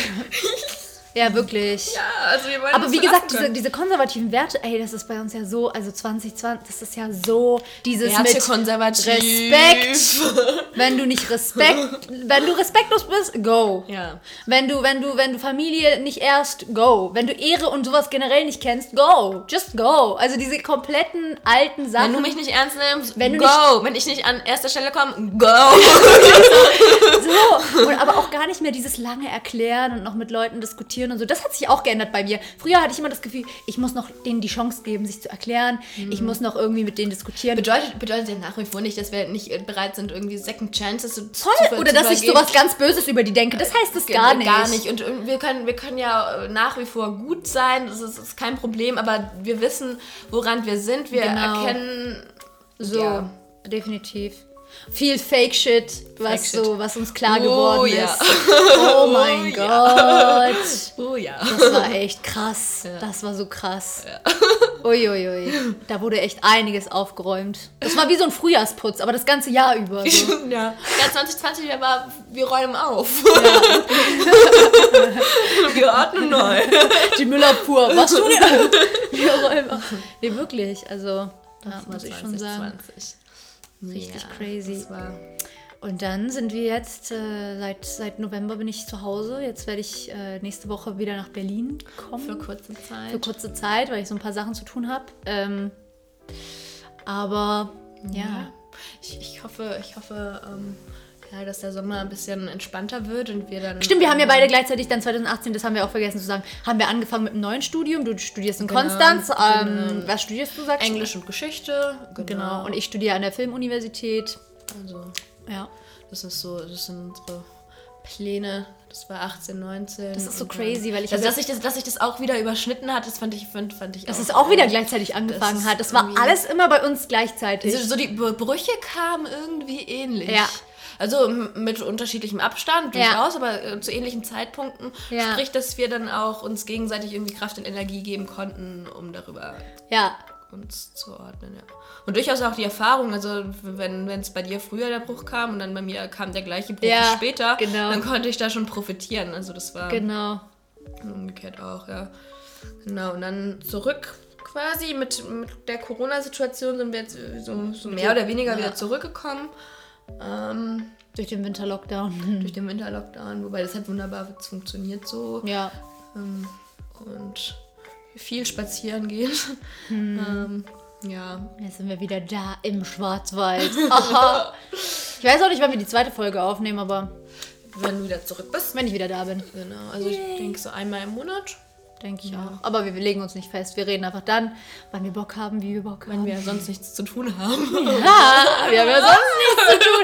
Ja, wirklich. Ja, also wir wollen Aber wie gesagt, diese, diese konservativen Werte, ey, das ist bei uns ja so, also 2020, das ist ja so dieses Wer hat hier mit konservativ? Respekt. Wenn du nicht Respekt, wenn du respektlos bist, go. Ja. Wenn du, wenn du, wenn du Familie nicht erst, go. Wenn du Ehre und sowas generell nicht kennst, go. Just go. Also diese kompletten alten Sachen. Wenn du mich nicht ernst nimmst, Wenn du go. Wenn ich nicht an erster Stelle komme, go. So, und aber auch gar nicht mehr dieses lange erklären und noch mit Leuten diskutieren und so. Das hat sich auch geändert bei mir. Früher hatte ich immer das Gefühl, ich muss noch denen die Chance geben, sich zu erklären. Ich muss noch irgendwie mit denen diskutieren. Bedeutet, bedeutet ja nach wie vor nicht, dass wir nicht bereit sind, irgendwie Second Chances zu Toll. zu, Oder zu dass ich sowas ganz Böses über die denke. Das heißt es Ge- gar nicht. Gar nicht. Und äh, wir können, wir können ja äh, nach wie vor gut sein, das ist, ist kein Problem, aber wir wissen, woran wir sind. Wir Genau. erkennen. So, Ja. definitiv. Viel Fake-Shit, was, Fake Shit. So, was uns klar Oh, geworden ja. ist. Oh mein Gott. Oh ja. Das war echt krass. Ja. Das war so krass. Uiuiui. Da wurde echt einiges aufgeräumt. Das war wie so ein Frühjahrsputz, aber das ganze Jahr über. So. ja. ja, 2020 war, wir räumen auf. wir ordnen neu. Die Müllabfuhr. Was tun die? Wir räumen. Nee, wirklich. Also, ja, muss ich schon sagen. 2020. Richtig Ja, crazy. Und dann sind wir jetzt, äh, seit, seit November bin ich zu Hause. Jetzt werde ich äh, nächste Woche wieder nach Berlin kommen. für kurze Zeit. für kurze Zeit, weil ich so ein paar Sachen zu tun habe. Ähm, aber ja, Ich, ich hoffe, ich hoffe, ähm, ja, dass der Sommer ein bisschen entspannter wird und wir dann. Stimmt, wir haben ja beide gleichzeitig dann 2018, das haben wir auch vergessen zu sagen, haben wir angefangen mit einem neuen Studium. Du studierst in Genau, Konstanz. Ähm, genau. Was studierst du, sagst du? Englisch und Geschichte. Genau. Und ich studiere an der Filmuniversität. Also, Ja. das ist so, das sind unsere Pläne. Das war 18, 19. Das ist so crazy, weil ich Also, dass, ich das, dass ich das auch wieder überschnitten hat, das fand ich, fand, fand ich Dass auch. es auch wieder gleichzeitig angefangen ist hat. Das war alles immer bei uns gleichzeitig. Also, so die Br- Brüche kamen irgendwie ähnlich. Ja. Also mit unterschiedlichem Abstand Ja. durchaus, aber äh, zu ähnlichen Zeitpunkten. Ja. Sprich, dass wir dann auch uns gegenseitig irgendwie Kraft und Energie geben konnten, um darüber Ja. uns zu ordnen. Ja. Und durchaus auch die Erfahrung, also wenn es bei dir früher der Bruch kam und dann bei mir kam der gleiche Bruch Ja, später, genau. dann konnte ich da schon profitieren. Also das war Genau. umgekehrt auch, ja. Genau, und dann zurück quasi mit, mit der Corona-Situation sind wir jetzt so, so mehr oder weniger Ja. wieder zurückgekommen. Ähm, Durch den Winterlockdown. durch den Winterlockdown, wobei das hat wunderbar funktioniert so. Ja. Ähm, und viel spazieren gehen. Hm. Ähm, ja. Jetzt sind wir wieder da im Schwarzwald. Aha. Ich weiß auch nicht, wann wir die zweite Folge aufnehmen, aber Wenn du wieder zurück bist. wenn ich wieder da bin, Genau. Also ich denke so einmal im Monat. Denke ich auch. Aber wir legen uns nicht fest. Wir reden einfach dann, wann wir Bock haben, wie wir Bock Wenn haben. wir sonst nichts zu tun haben. Ja, wir haben ja sonst nichts zu tun.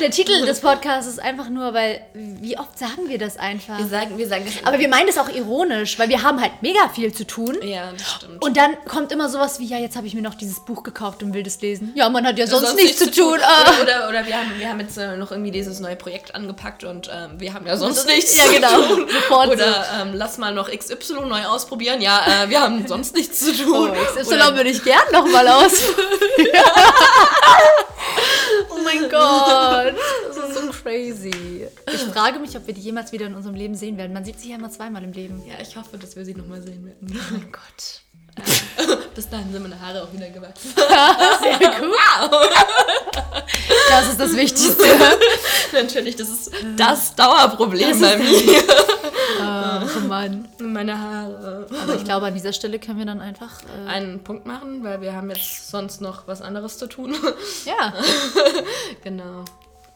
Der Titel des Podcasts ist einfach nur, weil, wie oft sagen wir das einfach? Wir sagen, wir sagen das Aber wir meinen das auch ironisch, weil wir haben halt mega viel zu tun. Ja, das stimmt. Und dann kommt immer sowas wie, ja, jetzt habe ich mir noch dieses Buch gekauft und will das lesen. Ja, man hat ja sonst, nichts zu tun. Ah. Oder, oder, oder wir, haben, wir haben jetzt äh, noch irgendwie dieses neue Projekt angepackt und ähm, wir haben ja sonst nichts Ja, zu genau. tun. Sofort Oder ähm, lass mal noch XY neu ausprobieren. Ja, äh, wir haben sonst nichts zu tun. Oh, XY Oder- würde ich gern nochmal aus. oh mein Gott. Das ist so crazy. Ich frage mich, ob wir die jemals wieder in unserem Leben sehen werden. Man sieht sie ja immer zweimal im Leben. Ja, ich hoffe, dass wir sie nochmal sehen werden. Oh mein Gott. Bis dahin sind meine Haare auch wieder gewachsen. Sehr gut. Das ist das Wichtigste. Natürlich, das ist das Dauerproblem bei mir. Oh Mann. Meine Haare. Aber ich glaube, an dieser Stelle können wir dann einfach. Äh, Einen Punkt machen, weil wir haben jetzt sonst noch was anderes zu tun. ja. genau.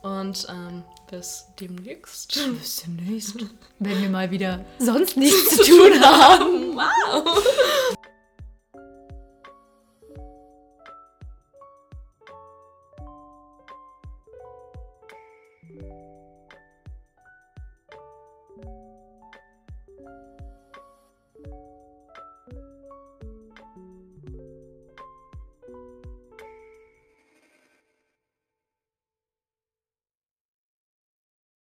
Und ähm, bis demnächst. Bis demnächst. Wenn wir mal wieder sonst nichts zu tun haben. Wow.